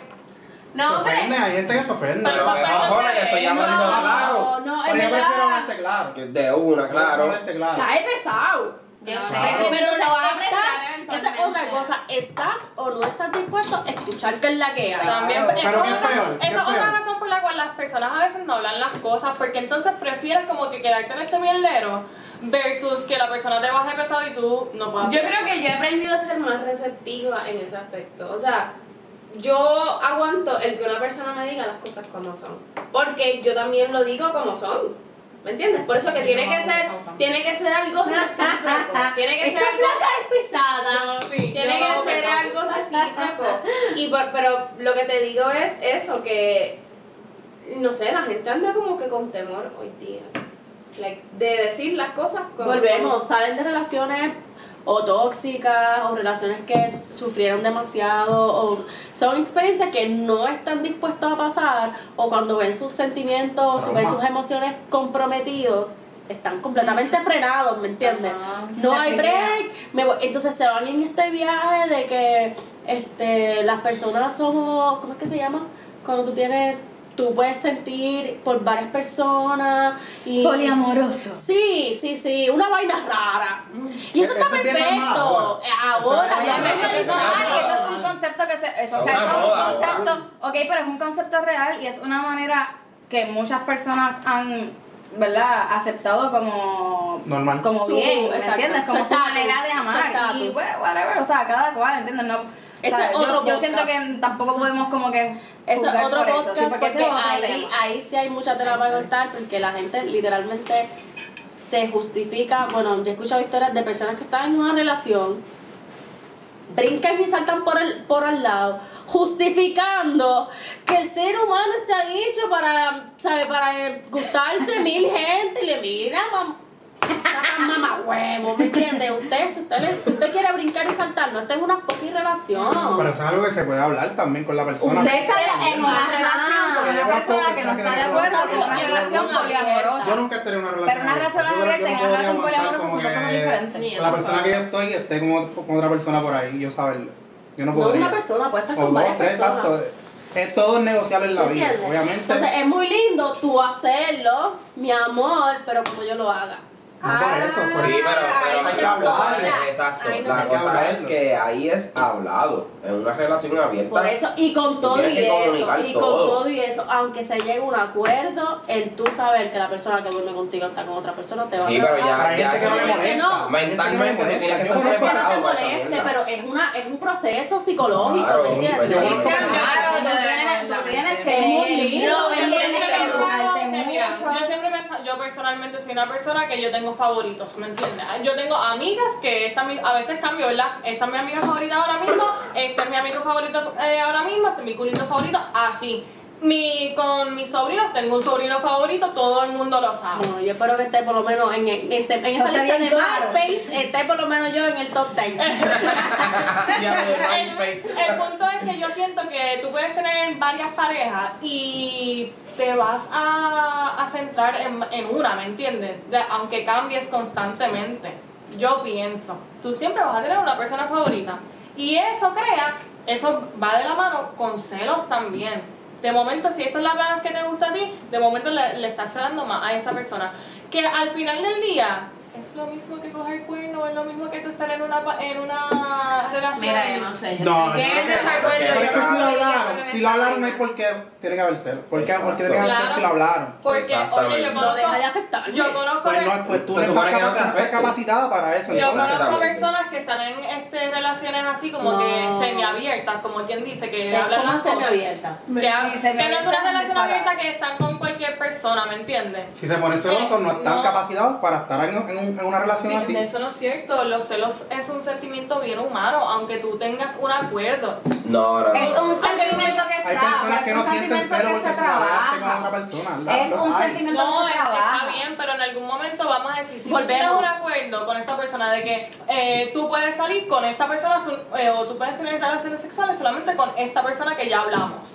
No, ofende, hay gente que se ofende. Pero que estoy no, claro. no, Pero es yo prefiero verdad. claro. Que De una, claro. Cae pesado. Yo Claro. sé, Pero, pero estar, esa es otra cosa, ¿estás o no estás dispuesto a escuchar qué es la que hay? También, Claro, esa pero es ¿qué es otra- esa es es otra peor? razón por la cual las personas a veces no hablan las cosas, porque entonces prefieres como que quedarte en este mierdero versus que la persona te baje pesado y tú no puedas. Yo creo que yo he aprendido a ser más receptiva en ese aspecto. O sea, yo aguanto el que una persona me diga las cosas como son. Porque yo también lo digo como son. ¿Me entiendes? Por eso que Sí, tiene no, que ser, no, tiene que ser algo recíproco. Tiene que ser Esta algo placa es pesada. No, sí, Tiene que ser algo recíproco. Y por- pero lo que te digo es eso, que no sé, la gente anda como que con temor hoy día. Like, de decir las cosas como Volvemos, salen de relaciones o tóxicas o relaciones que sufrieron demasiado o son experiencias que no están dispuestos a pasar o cuando ven sus sentimientos, Trauma. ven sus emociones comprometidos están completamente frenados, ¿me entiendes? Ajá. No Se hay break, me voy- entonces se van en este viaje de que este, las personas somos, ¿cómo es que se llama? Cuando tú tienes, tú puedes sentir por varias personas y... Poliamoroso. Sí, sí, sí, una vaina rara. Y eso Eso está perfecto. ahora. Eso Eso es Eso es eso es normal. un concepto que se. Eso, Es o sea, eso es un concepto. Ok, pero es un concepto real y es una manera que muchas personas han, ¿verdad? Aceptado como. Normal. Como bien, ¿me entiendes? Como su manera de amar. Y, pues, whatever, o sea, cada cual, ¿entiendes? No. Ese o sea, es yo, otro yo podcast. siento que tampoco podemos como que. Eso es otro por eso, sí, podcast porque ahí, ahí sí hay mucha tela para cortar porque la gente literalmente se justifica. Bueno, yo he escuchado historias de personas que están en una relación, brincan y saltan por el, por al lado, justificando que el ser humano está hecho para, ¿sabe? Para gustarse mil gente y le mira, mam, sacan mamá huevo, ¿me entiende? Usted, si usted, le- si usted quiere brincar y saltar, no está en una fucking relación. Pero eso es algo que se puede hablar también con la persona. Usted está en una relación con una yo persona que no está de no acuerdo con una no relación poliamorosa. Yo nunca he tenido una relación Pero una relación abierta y no una relación poliamorosa son dos cosas diferentes. La persona que yo estoy esté como, con otra persona por ahí yo saberlo. Yo no No podría. una persona, puede estar con dos, varias tres, personas. exacto. Es todo negociable en la vida, obviamente. Entonces es muy lindo tú hacerlo, mi amor, pero como yo lo haga. No por eso, por Sí, eso. pero, pero Ay, no hay que hablar, importa. exacto. Ay, no la cosa es que ahí es hablado, en una relación abierta. Por eso, y con todo y eso, y con todo. todo y eso, aunque se llegue a un acuerdo, el tú saber que la persona que duerme contigo está con otra persona te va Sí, a pero Pero ya, ya que no no. No Mentalmente tú tienes que estar No es que no preparado te para esa moleste, pero es, una, es un proceso psicológico, Claro, ¿me entiendes? pues yo Yo- conozco Claro, tú tienes, tú tienes que Es muy lindo, no, es tienes muy que lindo. educarte Que mira, mucho. Yo personalmente soy una persona que yo tengo favoritos, ¿me entiendes? Yo tengo amigas que esta, a veces cambio, ¿verdad? Esta es mi amiga favorita ahora mismo, este es mi amigo favorito eh, ahora mismo, este es mi culito favorito, así. Mi, con mis sobrinos, tengo un sobrino favorito, todo el mundo lo sabe. No, yo espero que esté por lo menos en, en, ese- en esa Eso está lista de claro. MySpace, esté por lo menos yo en el top 10. Ya lo de El, MySpace. el punto es que yo siento que tú puedes tener varias parejas y te vas a, centrar en, una, ¿me entiendes? De- aunque cambies constantemente. Yo pienso, tú siempre vas a tener una persona favorita. Y eso crea, eso va de la mano con celos también. De momento, si esta es la más que te gusta a ti, de momento le, le estás celando más a esa persona. Que al final del día es lo mismo que coger cuerno, es lo mismo que tú estar en una, pa- en una relación. Mira, yo no sé. Yo No, no, desacuerdo. es que si lo hablaron, si lo hablaron no hay por qué tiene que haber celo. ¿Por qué, Exacto. por qué tiene que haber Claro. si lo hablaron? Porque, oye, yo No conozco, deja de afectarme. yo conozco, Pues, no, pues tú estás, capacitada para eso. yo conozco personas que están en este, relaciones así como que semiabiertas, como quien dice, que Se- hablan ¿Cómo las cosas. abierta? Que, no es una relación abierta que están con cualquier persona, ¿me entiendes? Si se ponen celosos, no están capacitados para estar en, en un- en una relación Sí, así. Eso no es cierto, los celos es un sentimiento bien humano, aunque tú tengas un acuerdo. No, no, no. Es un sentimiento que Hay está, personas que es no un sienten que porque se se trabaja con trabaja. otra persona. La- Es un hay. sentimiento No, que es- se trabaja. está bien, pero en algún momento vamos a decir, si Volvemos. un acuerdo con esta persona de que eh, tú puedes salir con esta persona eh, o tú puedes tener relaciones sexuales solamente con esta persona que ya hablamos.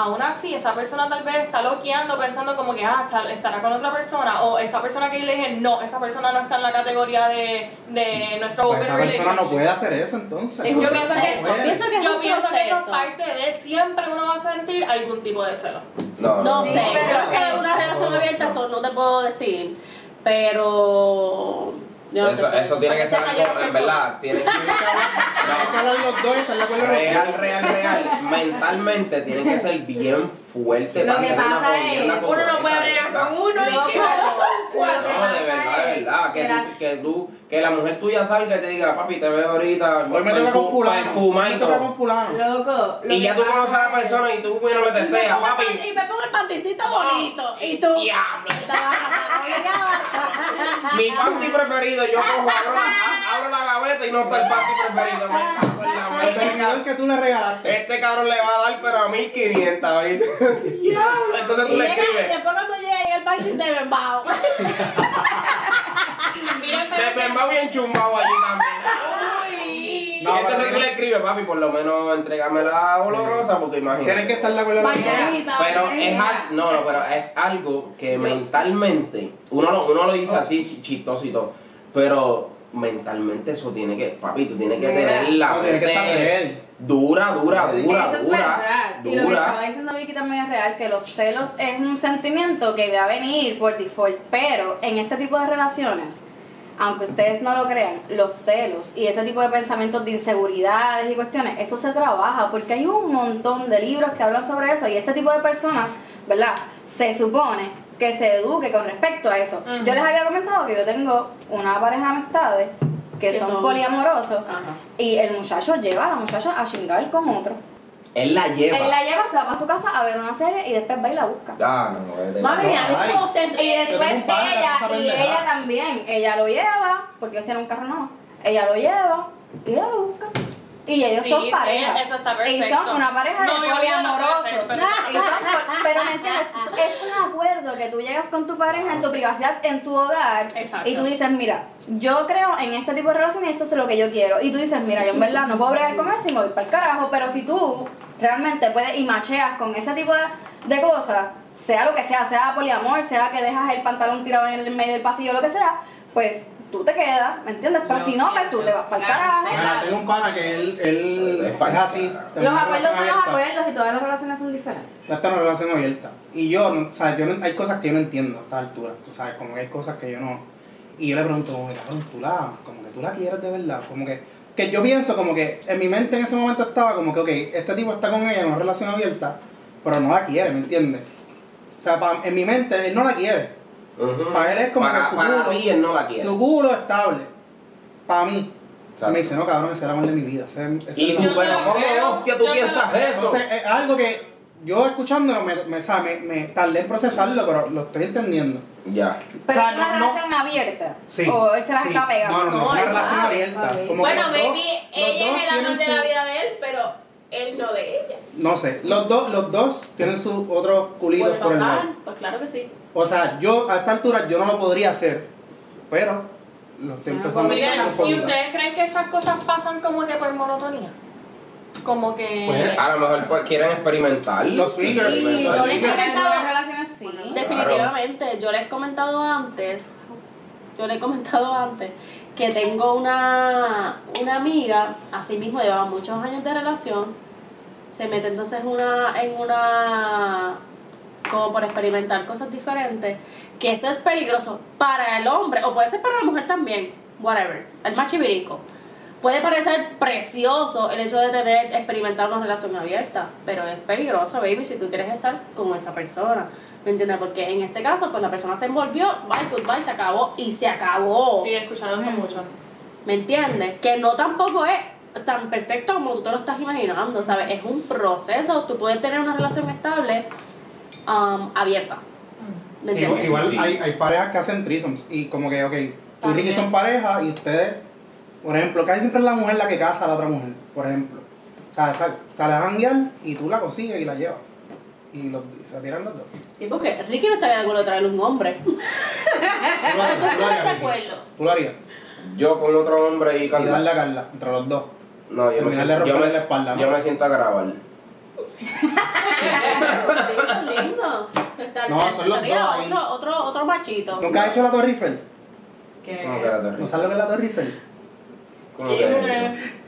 Aún así, esa persona tal vez está loqueando pensando como que ah, está- estará con otra persona o esta persona que le dije, no, esa persona no está en la categoría de, de nuestro Pues esa persona no puede hacer eso entonces. Es Yo pienso que eso- pienso que es Yo pienso que eso es parte de siempre uno va a sentir algún tipo de celo. No, No Sí, sé, pero creo que es- una relación abierta, eso no te puedo decir. Pero. Yo no Eso, eso tiene que ser se algo, en verdad, tiene que hablar los dos, ¿estás de acuerdo Real, real, real. Mentalmente tiene que ser bien fuerte. Lo que pasa es, como Uno no puede de bregar con uno y que que No, de verdad, de verdad. Que, que tú, que tú, que la mujer tuya salga y te diga, papi, te veo ahorita. Hoy me toca con fulano. perfumado Hoy y me toca todo". con fulano. Loco, lo Y que ya tú conoces a la persona y tú bueno, me testeas, papi. Y me pongo el panticito bonito. Y tú. Diablo. Mi panty preferido, yo cojo, abro la, abro la gaveta y no está el panty preferido. Me cago en la El vestidor madre. que tú le regalaste. Este cabrón le va a dar, pero a 1500, ¿viste? Entonces tú Y le llega- y escribes. después cuando llega ahí el ven bajo. Me, me va bien chumbado allí también. No, y entonces pero tú le escribes, papi, por lo menos entregame la olorosa, porque imagínate. Tienen que estar de dos. Mañanita, Pero es al- no, no, pero es algo que mentalmente, uno lo, uno lo dice así chi- chistoso y todo, pero mentalmente eso tiene que, papi, tú tienes que tener la no, tienes que estar mente. Dura, dura, dura, Eso es dura, verdad. Y lo que dura. estaba diciendo Vicky también es real, que los celos es un sentimiento que va a venir por default, pero en este tipo de relaciones, aunque ustedes no lo crean, los celos y ese tipo de pensamientos de inseguridades y cuestiones, eso se trabaja porque hay un montón de libros que hablan sobre eso y este tipo de personas, ¿verdad? Se supone que se eduque con respecto a eso. Yo les había comentado que yo tengo una pareja de amistades que Que son, son- poliamorosos Ajá. y el muchacho lleva a la muchacha a chingar con otro. Él la lleva. Él la lleva, se va para su casa a ver una serie y después va y la busca. Ah, no, no, vete. Mami, a mí Ay. como usted. Y después ella, y ella también, ella lo lleva, porque ellos tienen un carro nuevo, ella lo lleva y ella lo busca. Y ellos Sí, son sí, pareja. eso está Y son una pareja No, de poliamorosos. ser, pero- Y me entiendes, es un acuerdo que tú llegas con tu pareja en tu privacidad, en tu hogar, Exacto. y tú dices, mira, yo creo en este tipo de relación y esto es lo que yo quiero. Y tú dices, mira, yo en verdad no puedo bregar con él si me voy para el carajo, pero si tú realmente puedes y macheas con ese tipo de, de cosas, sea lo que sea, sea poliamor, sea que dejas el pantalón tirado en el medio del pasillo, lo que sea, pues tú te quedas, ¿me entiendes? Pero si no, pues tú te vas para el carajo. Mira, tengo un pana que él, él Es es así. Los acuerdos son los acuerdos y todas las relaciones son diferentes. Ya está una relación abierta. Y yo, no- o sea, yo no- hay cosas que yo no entiendo a esta altura. Tú sabes, como que hay cosas que yo no. Y yo le pregunto, como que, cabrón, tú la como que tú la quieres de verdad. Como que, que yo pienso, como que en mi mente en ese momento estaba como que, ok, este tipo está con ella en una relación abierta, pero no la quiere, ¿me entiendes? O sea, pa- en mi mente, él no la quiere. Ujú. Para él es como para, que su para culo- ti él no la quiere. Su culo estable. Para mí. Exacto. Me dice, no, cabrón, ese es el amor de mi vida. ese- ese es Y tú, amor". Yo se pero lo ¿cómo creo, hostia tú yo piensas creo. eso? Entonces, es algo que yo escuchándolo me, me, o sea, me, me tardé en procesarlo, pero lo estoy entendiendo. Ya. Pero O sea, es una no- no- relación abierta. Sí. O él se las sí. está pegando. No, no, no, No, una relación sabe. abierta. Ok. Como Bueno, dos- maybe los ella es dos el amor de su- la vida de él, pero él no de ella. No sé, los dos, los dos tienen sus otros culitos por el lado. pues claro que sí. O sea, yo a esta altura yo no lo podría hacer, pero lo estoy Ah, empezando Miren, un ¿y poquito. ustedes creen que estas cosas pasan como que por monotonía? Como que... Pues, A lo mejor pues, quieren experimentarlo. Los swingers. Sí, experimentar. yo les En comentaba- algunas relaciones sí. Definitivamente, yo les he comentado antes, yo les he comentado antes que tengo una, una amiga, así mismo llevaba muchos años de relación, se mete entonces una, en una, como por experimentar cosas diferentes, que eso es peligroso para el hombre, o puede ser para la mujer también, whatever, el machivirico. Puede parecer precioso el hecho de tener, experimentar una relación abierta, pero es peligroso, baby, si tú quieres estar con esa persona. ¿Me entiendes? Porque en este caso, pues la persona se envolvió, bye, goodbye, se acabó y se acabó. Sí, he escuchado eso mucho. ¿Me entiendes? Que no tampoco es tan perfecto como tú te lo estás imaginando, ¿sabes? Es un proceso. Tú puedes tener una relación estable um, abierta. ¿Me Igual, entiendes? igual Sí. hay, hay parejas que hacen threesomes y como que, ok, tú y. Ricky son pareja y ustedes Por ejemplo, casi siempre es la mujer la que casa a la otra mujer, por ejemplo. O sea, sal- sale a janguear y tú la consigues y la llevas. Y, los, y se tiran los dos. Sí, porque Ricky no estaría de acuerdo en traer un hombre. Tú lo harías, ¿Tú tú de harías, Ricky. acuerdo? Tú lo harías. Yo con otro hombre y Y darle Carla. a Carla, entre los dos. No, yo me, siento, yo, me, la espalda, ¿no? yo me siento a grabar. Eso es lindo. Está- No, son los estaría dos ahí. Otro, otro, otro machito. ¿Nunca has hecho la Torre Eiffel? Que- ¿Cómo que era ¿No sabes lo que es la Torre Eiffel?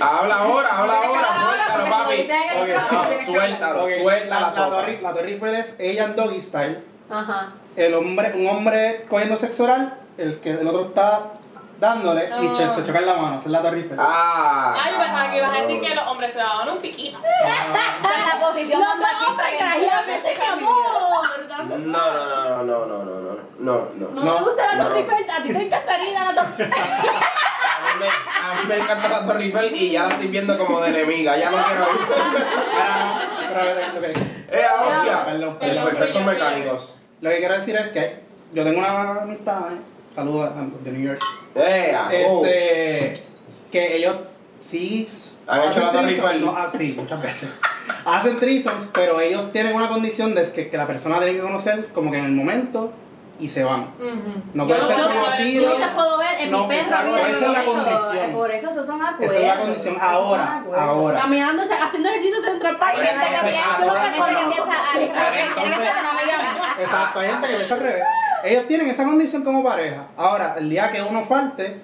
Habla ahora, habla ahora, suéltalo, porque papi. si lo dice él, Ok, sabe no, que tienes que suéltalo, Ok, suelta la la, sopa. Torre, la Torre Eiffel es ella en doggy style. Ajá. El hombre, un hombre cogiendo sexo oral, el que el otro está dándole y Ah. che- se chocan la mano. Esa es la Torre Eiffel. Ah. Ay, yo pensaba que ibas a decir que los hombres se daban un piquito. Esa es la posición más machista que mi vida. amor. No, no, no, no, no, no, no, no, no, no. No, No, te gusta la no. Torre Eiffel, a ti te encantaría la Torre A mí, me, a mí me encanta la Torre Eiffel y ya la estoy viendo como de enemiga, ya no quiero ir. Ahora, pero, lo que- ¡Eh, hostia! Perdón, Los perdón. perfectos mecánicos. Lo que quiero decir es que yo tengo una amistad, eh, saludos a los de New York, este, que ellos sí no, ah, sí, muchas veces. Hacen threesomes, pero ellos tienen una condición de que, que la persona tiene que conocer como que en el momento y se van. No puede Yo ser conocido. Yo te puedo ver en No, mi perra exacto, vida. esa es la eso. condición. Por eso esos son acuerdos. Esa es la condición. Ahora, ahora. Caminando, haciendo ejercicio dentro del gente que piensa, al revés. Exacto, hay gente que piensa al revés. Ellos tienen esa condición como pareja. Ahora, el día que uno falte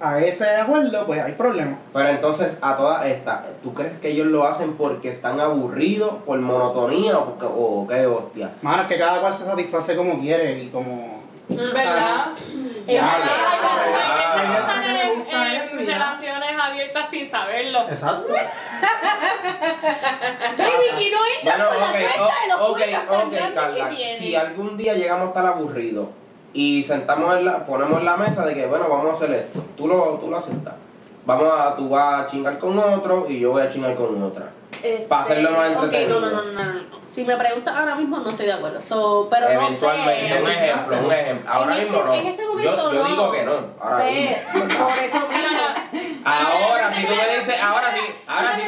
a ese acuerdo, pues hay problemas. Pero entonces, a todas estas, ¿tú crees que ellos lo hacen porque están aburridos, por monotonía o, porque- o qué hostia? Mano, es que cada cual se satisface como quiere y como. ¿Verdad? Diablo, Hay gente que están Hay gente que le en, gusta en eso y ya. Abiertas sin saberlo. Exacto. Baby, que no entra Bueno, por la ok, puerta de los Carla. que. Si algún día llegamos a estar aburridos y sentamos en la, ponemos en la mesa de que, bueno, vamos a hacer esto, tú lo, tú lo aceptas. Vamos a, tú vas a chingar con otro y yo voy a chingar con otra. Este, Para hacerlo más entretenido. no, no, no, no, no. Si me preguntas ahora mismo, no estoy de acuerdo. So, pero no sé. Eventualmente, un ejemplo, un ejemplo. Ahora En mismo este- no. en este momento yo, yo no. digo que no. Ahora mismo. por eso Mira. Ahora, si tú me dices, ahora sí, ahora sí.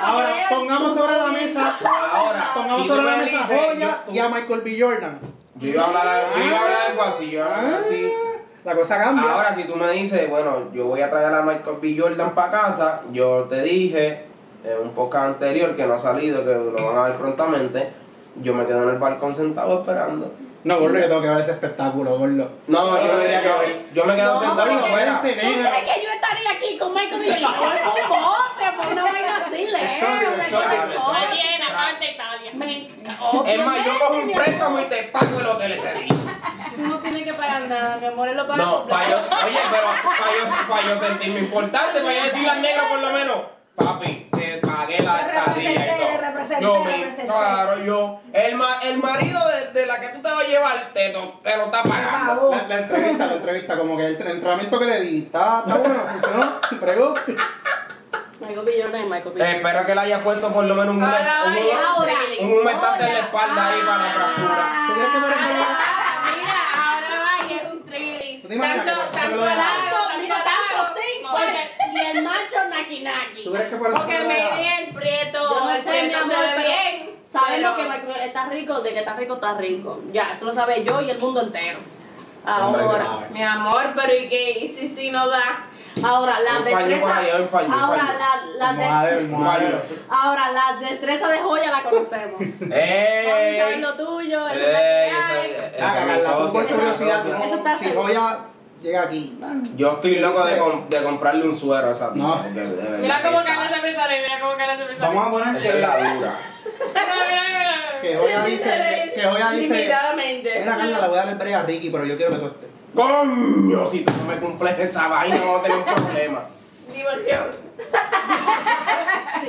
Ahora, pongamos sobre la mesa. Ahora, Pongamos si sobre la me mesa dices, Joya yo- y a Michael B. Jordan. Yo iba a hablar, yo iba a hablar algo así, yo iba a hablar así. La cosa cambia. Ahora, si tú me dices, bueno, yo voy a traer a Michael B. Jordan para casa, yo te dije en un podcast anterior que no ha salido, que lo van a ver prontamente, yo me quedo en el balcón sentado esperando. No, gordo, yo tengo que ver ese espectáculo, gordo. No, yo, Yo me, tendría que yo, ver. yo me quedo No, sentado afuera. ese ¿Tú negro. crees que yo estaría aquí con Michael y yo un bote por una vaina así, llena, parte Italia. Me- Es más, yo cojo un préstamo y te pago el hotel ese día. Tú no tienes que pagar nada, mi amor, él lo paga No, para yo, oye, pero para yo, para yo sentirme importante, para yo decirle al negro por lo menos, papi, te pagué la estadía y Representé, todo. representé, Yo me, claro, yo, el, ma, el marido de, de la que tú te vas a llevar, te, lo- te lo está pagando. La, la entrevista, la entrevista, como que el tre- entrenamiento que le di, está, está bueno, funcionó, pregó. Michael B. Jordan y Michael B. Espero que le haya puesto por lo menos un, Ahora un, ahora. un humectante en la espalda ahí para la fractura. ¿Tú crees que por eso lo- Mira, ahora vaya un trigger. ¿Tú te imaginas Tanto, que y el macho naki naki. ¿Tú crees que por Porque me ve el prieto, no. Sabes lo que está rico, de que está rico, está rico. Ya, eso lo sabe yo y el mundo entero. Ahora, mi amor, pero ¿y qué? ¿Y si, si no da? Ahora, la destreza. Ahora, la, la destreza de joya la conocemos. ¡Eh! lo tuyo, eso es Eso está llega aquí. Yo estoy loco de, com- de comprarle un suero a esa tía. No. porque de verdad Mira cómo se me sale, mira cómo Carla se me sale. Vamos a poner Esa es que, la dura. Que Joya dice, que, que Joya dice, mira Carla, le voy a dar el break a Ricky, pero yo quiero que tú estés. Coño, si tú no me cumples esa vaina, vamos a tener un problema. Divorción.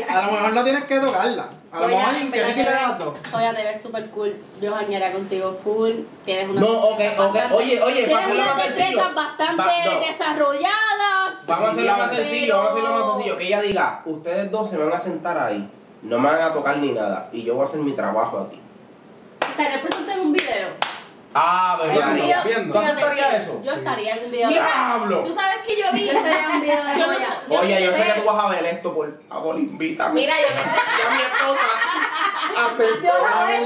A lo mejor no tienes que tocarla. A lo Oye, mejor en que te te las ves- dos. Oye, te ves súper cool. Yo janguearía contigo full. Tienes una No, ok, ok. Oye, oye, Tienes hacerlo unas más sencillo. destrezas bastante Va- no. desarrolladas. Vamos a hacerlo más Pero- sencillo, vamos a hacerlo más sencillo. Que ella diga, ustedes dos se van a sentar ahí, no me van a tocar ni nada, y yo voy a hacer mi trabajo aquí. Estaré presente en un video. Ah, verdad. video- viendo. ¿Tú aceptarías eso? Yo estaría en un video. ¡Diablo! Tú sabes que yo vi. Yo estaría en un video de Yo Goya. yo Oye, yo sé que tú vas a ver esto, por favor, invítame. Mira, yo me. Ya mi esposa aceptó. A a ver.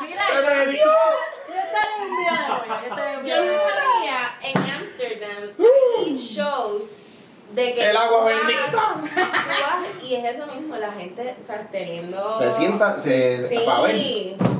Mira, Se me dio. Yo estaría en un video de Goya. Yo estaría en un Yo video de Goya. sabía en Amsterdam hay shows de que El agua bendita. Y es eso mismo, la gente, o sea, teniendo. Se sienta, se, Sí, para ver.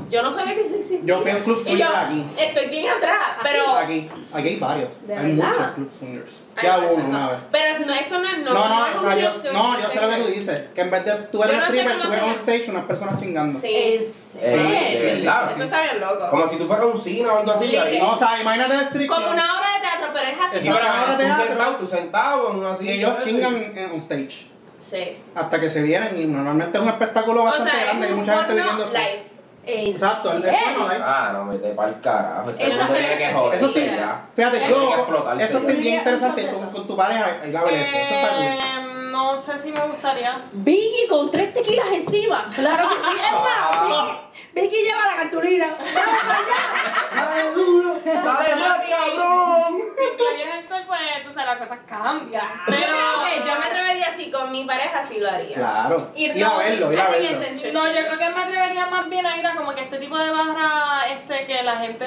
yo no sabía que eso existía. Yo fui a un club swinger aquí. estoy bien atrás, pero. Aquí, aquí hay varios. ¿De hay verdad? muchos club swingers. Ya no, hubo uno no. una vez. Pero no, esto no es. No, No, no, es o un sea, yo, swing, no, yo sé lo que tú dices. Que en vez de tú eres Yo no stripper, tú se un stage unas personas chingando. Sí. Eh, serio. de verdad, Eso sí. está bien loco. Como si tú fueras un cine o algo así. Sí. No, o sea, imagínate el strip Como una obra de teatro, pero es así. Sí, pero tú teatro. sentado, tú sentado en una Y silla. ellos eso, chingan en un stage. Sí. Hasta que se vienen y normalmente es un espectáculo O bastante sea, grande. es Hay un mucha gente eso. live. En Exacto, el de serio. porno live. Ah, no, vete para el carajo. Este Eso sí, tiene que joder. Eso sí. Fíjate, yo, eso es bien interesante Eso. con, con tu pareja, ir a ver eso. Eso está cool. Eh, no sé si me gustaría. Vicky con tres tequilas encima. Claro que sí. Es más, Ah. Vicky, lleva la cartulina. ¡Dale duro! ¡Dale más, cabrón! Si cambias el cuerpo, pues tú sabes, las cosas cambian. Pero Pero. yo me atrevería así con mi pareja, sí lo haría. Claro. Ir- Ir a no, verlo, ir a verlo. No, yo creo que me atrevería más bien a ir a como que este tipo de barra, este, que la gente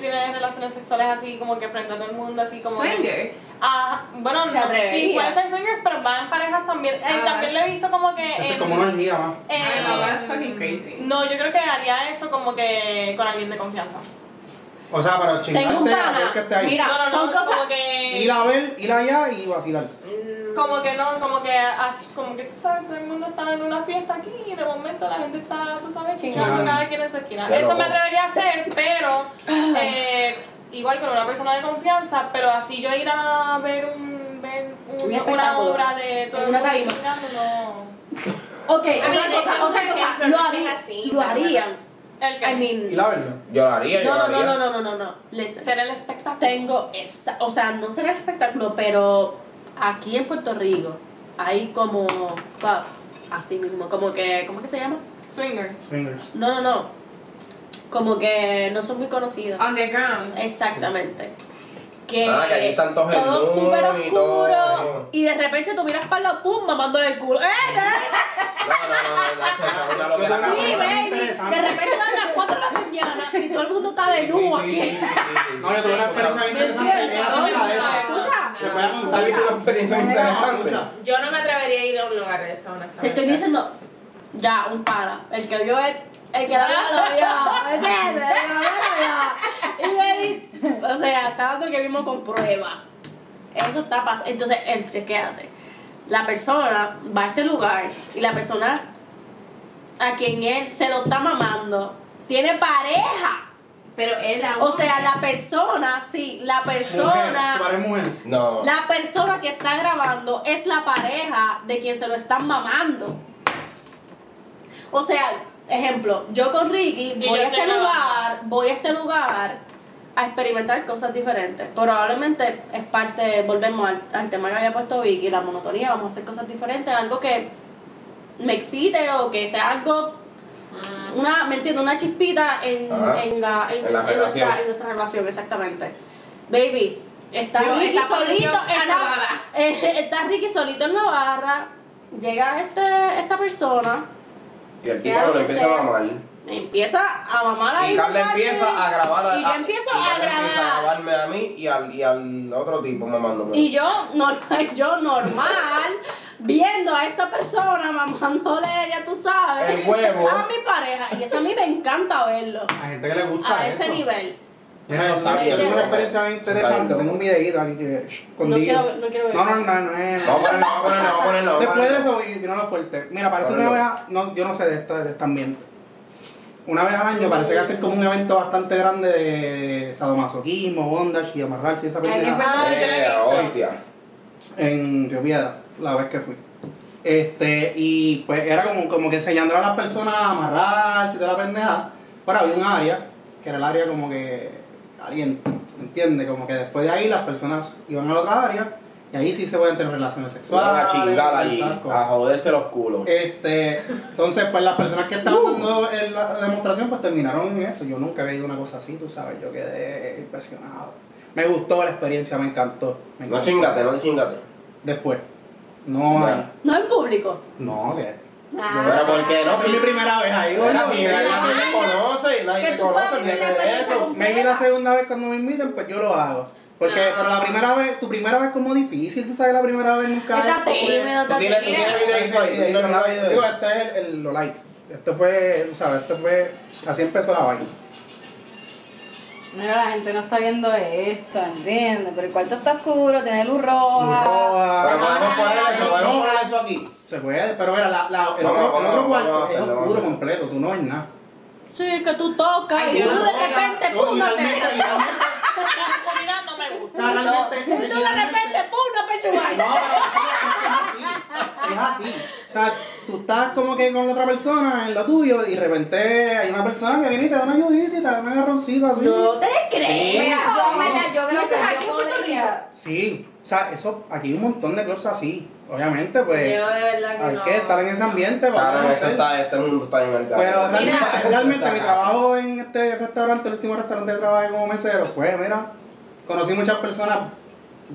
tiene relaciones sexuales así como que frente a todo el mundo, así como... Swingers. Ah, bueno, ¿Te no, sí, atreverías? puede ser swingers, pero van en parejas también. Eh, Ah, también lo he visto como que... Eso es como una orgía más. eh, I know, that's fucking crazy. no, yo creo que haría eso como que con alguien de confianza. O sea, para Tengo un chingarte, a ver pana. que esté ahí. Mira, No, no, no, son cosas. como que... Ir a ver, ir allá y vacilar. Mm, Como que no, como que así, como que tú sabes, todo el mundo está en una fiesta aquí y de momento la gente está, tú sabes, chingando cada quien en su esquina. Eso me atrevería a hacer, pero eh, igual con una persona de confianza, pero así yo ir a ver un ver un- Un una espectáculo. obra de todo En el una mundo tarima. chingando, no. Ok, otra cosa, un otra cosa. ejemplo, Lo así, Lo harían. El que I mean. Ir a verlo. Yo haría, yo No, no, no, haría. no, no, no, no, no. Listen. ser el espectáculo. Tengo esa, o sea, no será el espectáculo, pero aquí en Puerto Rico hay como clubs, así mismo, como que, ¿cómo que se llama? Swingers. Swingers. No, no, no. Como que no son muy conocidos. Underground. Exactamente. Que, Ah, que ahí están todos todo súper y todo, oscuro y de repente tú miras para la pum mamándole el culo. ¡Eh! No, no, no, no, Sí, baby. De repente dan las 4 de la mañana y todo el mundo está de sí, aquí. No, yo tuve una experiencia bien ¿Me interesante. entiendes? Ella sabe la de esa. Escucha. Te voy a Tú contar. tuviste una experiencia interesante. Escucha. Yo no me atrevería a ir a un lugar de eso, Te honestamente. estoy diciendo, ya, un para. El que vio es. El que la vio, lo vio. ¿Me entiendes? El que la vio, lo vio. Y me O sea, dando que vimos con prueba. Eso está pasando. Entonces, el, chequéate. La persona va a este lugar y la persona a quien él se lo está mamando tiene pareja. Pero él O sea, la persona, sí, la persona. mujer. No. La persona que está grabando es la pareja de quien se lo están mamando. O sea, ejemplo, yo con Ricky voy a este lugar, voy a este lugar a experimentar cosas diferentes. Probablemente es parte, volvemos al, al tema que había puesto Vicky, la monotonía, vamos a hacer cosas diferentes, algo que me excite o que sea algo una, ¿me entiendes? Una chispita en, en, la, en, En la en relación. nuestra, en nuestra relación, exactamente. Baby, está Yo, Ricky solito, está, eh, está Ricky solito en la barra, llega este, esta persona, Y el tipo lo empieza a mamar. empieza a mamar ahí Y Carla empieza a grabar a, y yo empiezo y a Carla empieza a grabar. grabarme a mí y al, y al otro tipo mamándome. Y yo, normal, yo normal, viendo a esta persona mamándole, ya tú sabes, El huevo. a mi pareja. Y eso a mí me encanta verlo, Hay gente que le gusta a eso. ese nivel. Mira, bien, tengo una ¿no? experiencia bien interesante. Tengo un videíto aquí que No ver- no quiero ver. No, no, no, no es. Vamos a ponerlo, vamos a ponerlo, Después de eso y vino lo fuerte. Mira, parece que una vez, no, yo no sé de, esta, de este ambiente. Una vez al año parece que hacen como un evento bastante grande de sadomasoquismo, bondage y amarrarse y esa pendeja. Eh, hostia. En Río Piedra, la vez que fui. Este, y pues era como, como que enseñándole a las personas a amarrarse y toda la pendeja. Pero había un área, que era el área como que caliente, ¿me entiendes? Como que después de ahí las personas iban a la otra área Y ahí sí se pueden tener relaciones sexuales. a chingar allí, a joderse los culos. Este, entonces, pues las personas que estaban dando en la demostración, pues terminaron en eso. Yo nunca había ido a una cosa así, tú sabes, yo quedé impresionado. Me gustó la experiencia, me encantó. me No chingate, no chingate. Después. No, Ya. hay- No en público. no, que. Ah. Pero ¿por qué no? Es mi primera vez ahí, Mira, gordo. si nadie te conoce, nadie puedas conoce, olvídate de eso. Maybe la segunda vez cuando me inviten, pues yo lo hago. Porque, Ah. pero la primera vez, tu primera vez como difícil, tú sabes, la primera vez nunca Está es- tímido, Tú está tienes, tú tímido. tienes videito ahí, tú tienes video Digo, este es el, el- lo light. Este fue, tú sabes, este fue, así empezó la vaina. Mira, la gente no está viendo esto, ¿entiendes? Pero el cuarto está oscuro, tiene luz roja. Luz roja. Pero podemos poner eso, podemos No. poner eso aquí. Se puede, pero mira, la, la, el, Vamos, otro, el cuarto es oscuro completo, tú no ves nada. Sí, que tú tocas Ay, y tú de repente, pum, y no te... La oscuridad no me o gusta. sea, realmente- Y tú de repente, pum, no pechugas. No, pero es así. Es así. O sea, tú estás como que con la otra persona en lo tuyo y de repente hay una persona que viene y te da una ayudita y te da un agarroncito así. No te crees. Mira, yo, creo ¿Y que yo podría. Sí, o sea, eso, aquí hay un montón de clubs así. Obviamente, pues Yo de verdad que hay no. que estar en ese ambiente para Claro, esto conocer. está, este mundo está en el gato. Pero realmente, mi trabajo en este restaurante, el último restaurante que trabajé como mesero, pues mira, conocí muchas personas.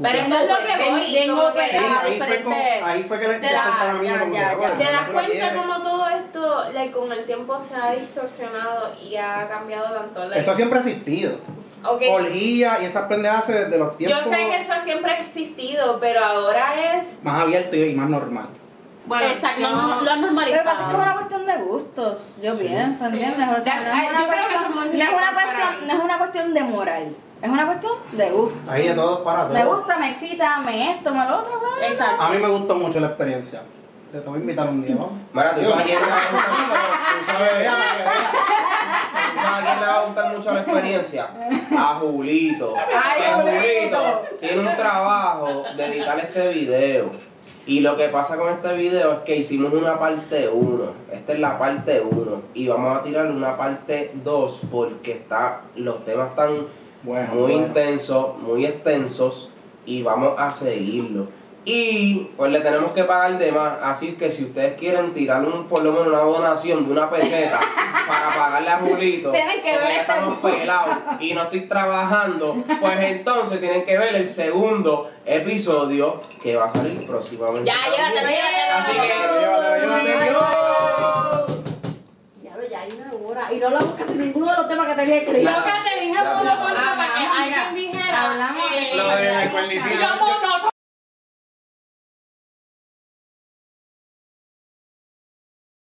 Pero eso es lo que voy, como que Sí, ahí fue, como, diferente. ahí fue que le Te para mí, ya, como ya, ¿Te das la cuenta cómo todo esto, like, con el tiempo se ha distorsionado y ha cambiado tanto? Like, Eso siempre ha existido. Ok, Orgía y esas pendejas desde los Yo tiempos sé que eso siempre ha existido, pero ahora es... más abierto y más normal. Bueno, Exacto, yo- lo, lo han Lo que pasa es que es normalizado. una cuestión de gustos, yo pienso, ¿entiendes? O sea, no es una yo creo que cuestión- no es una cuestión, mí. no es una cuestión de moral, es una cuestión de gusto. Ahí de todo para todo. Me gusta, me excita, me esto, me lo otro. Exacto. A mí me gustó mucho la experiencia. Te voy a invitar un día, ¿vamos? Mira, tú sabes a quién le va a gustar, tú sabes, que tú sabes a quién le va a gustar mucho la experiencia. A Julito. Ay, Que Julito. Julito tiene un trabajo de editar este video. Y lo que pasa con este video es que hicimos una parte 1. Esta es la parte 1. Y vamos a tirar una parte 2 porque está, los temas están Bueno, muy bueno. intensos, muy extensos. Y vamos a seguirlo. Y pues le tenemos que pagar de más. Así que si ustedes quieren tirar un, por lo menos una donación de una peseta para pagarle a Julito, Tienen que porque ver ya estamos pelados y no estoy trabajando, pues entonces tienen que ver el segundo episodio que va a salir próximamente. Ya, llévatelo, llévatelo. Así que llévatelo, llévatelo. Ya lo, ya hay una hora. Y no hablamos casi ninguno de los temas que tenía escrito. Nada. Lo que te dije todo tú lo para que Hablamos, alguien dijera. hablamos eh, Lo de la cuernicita. Yo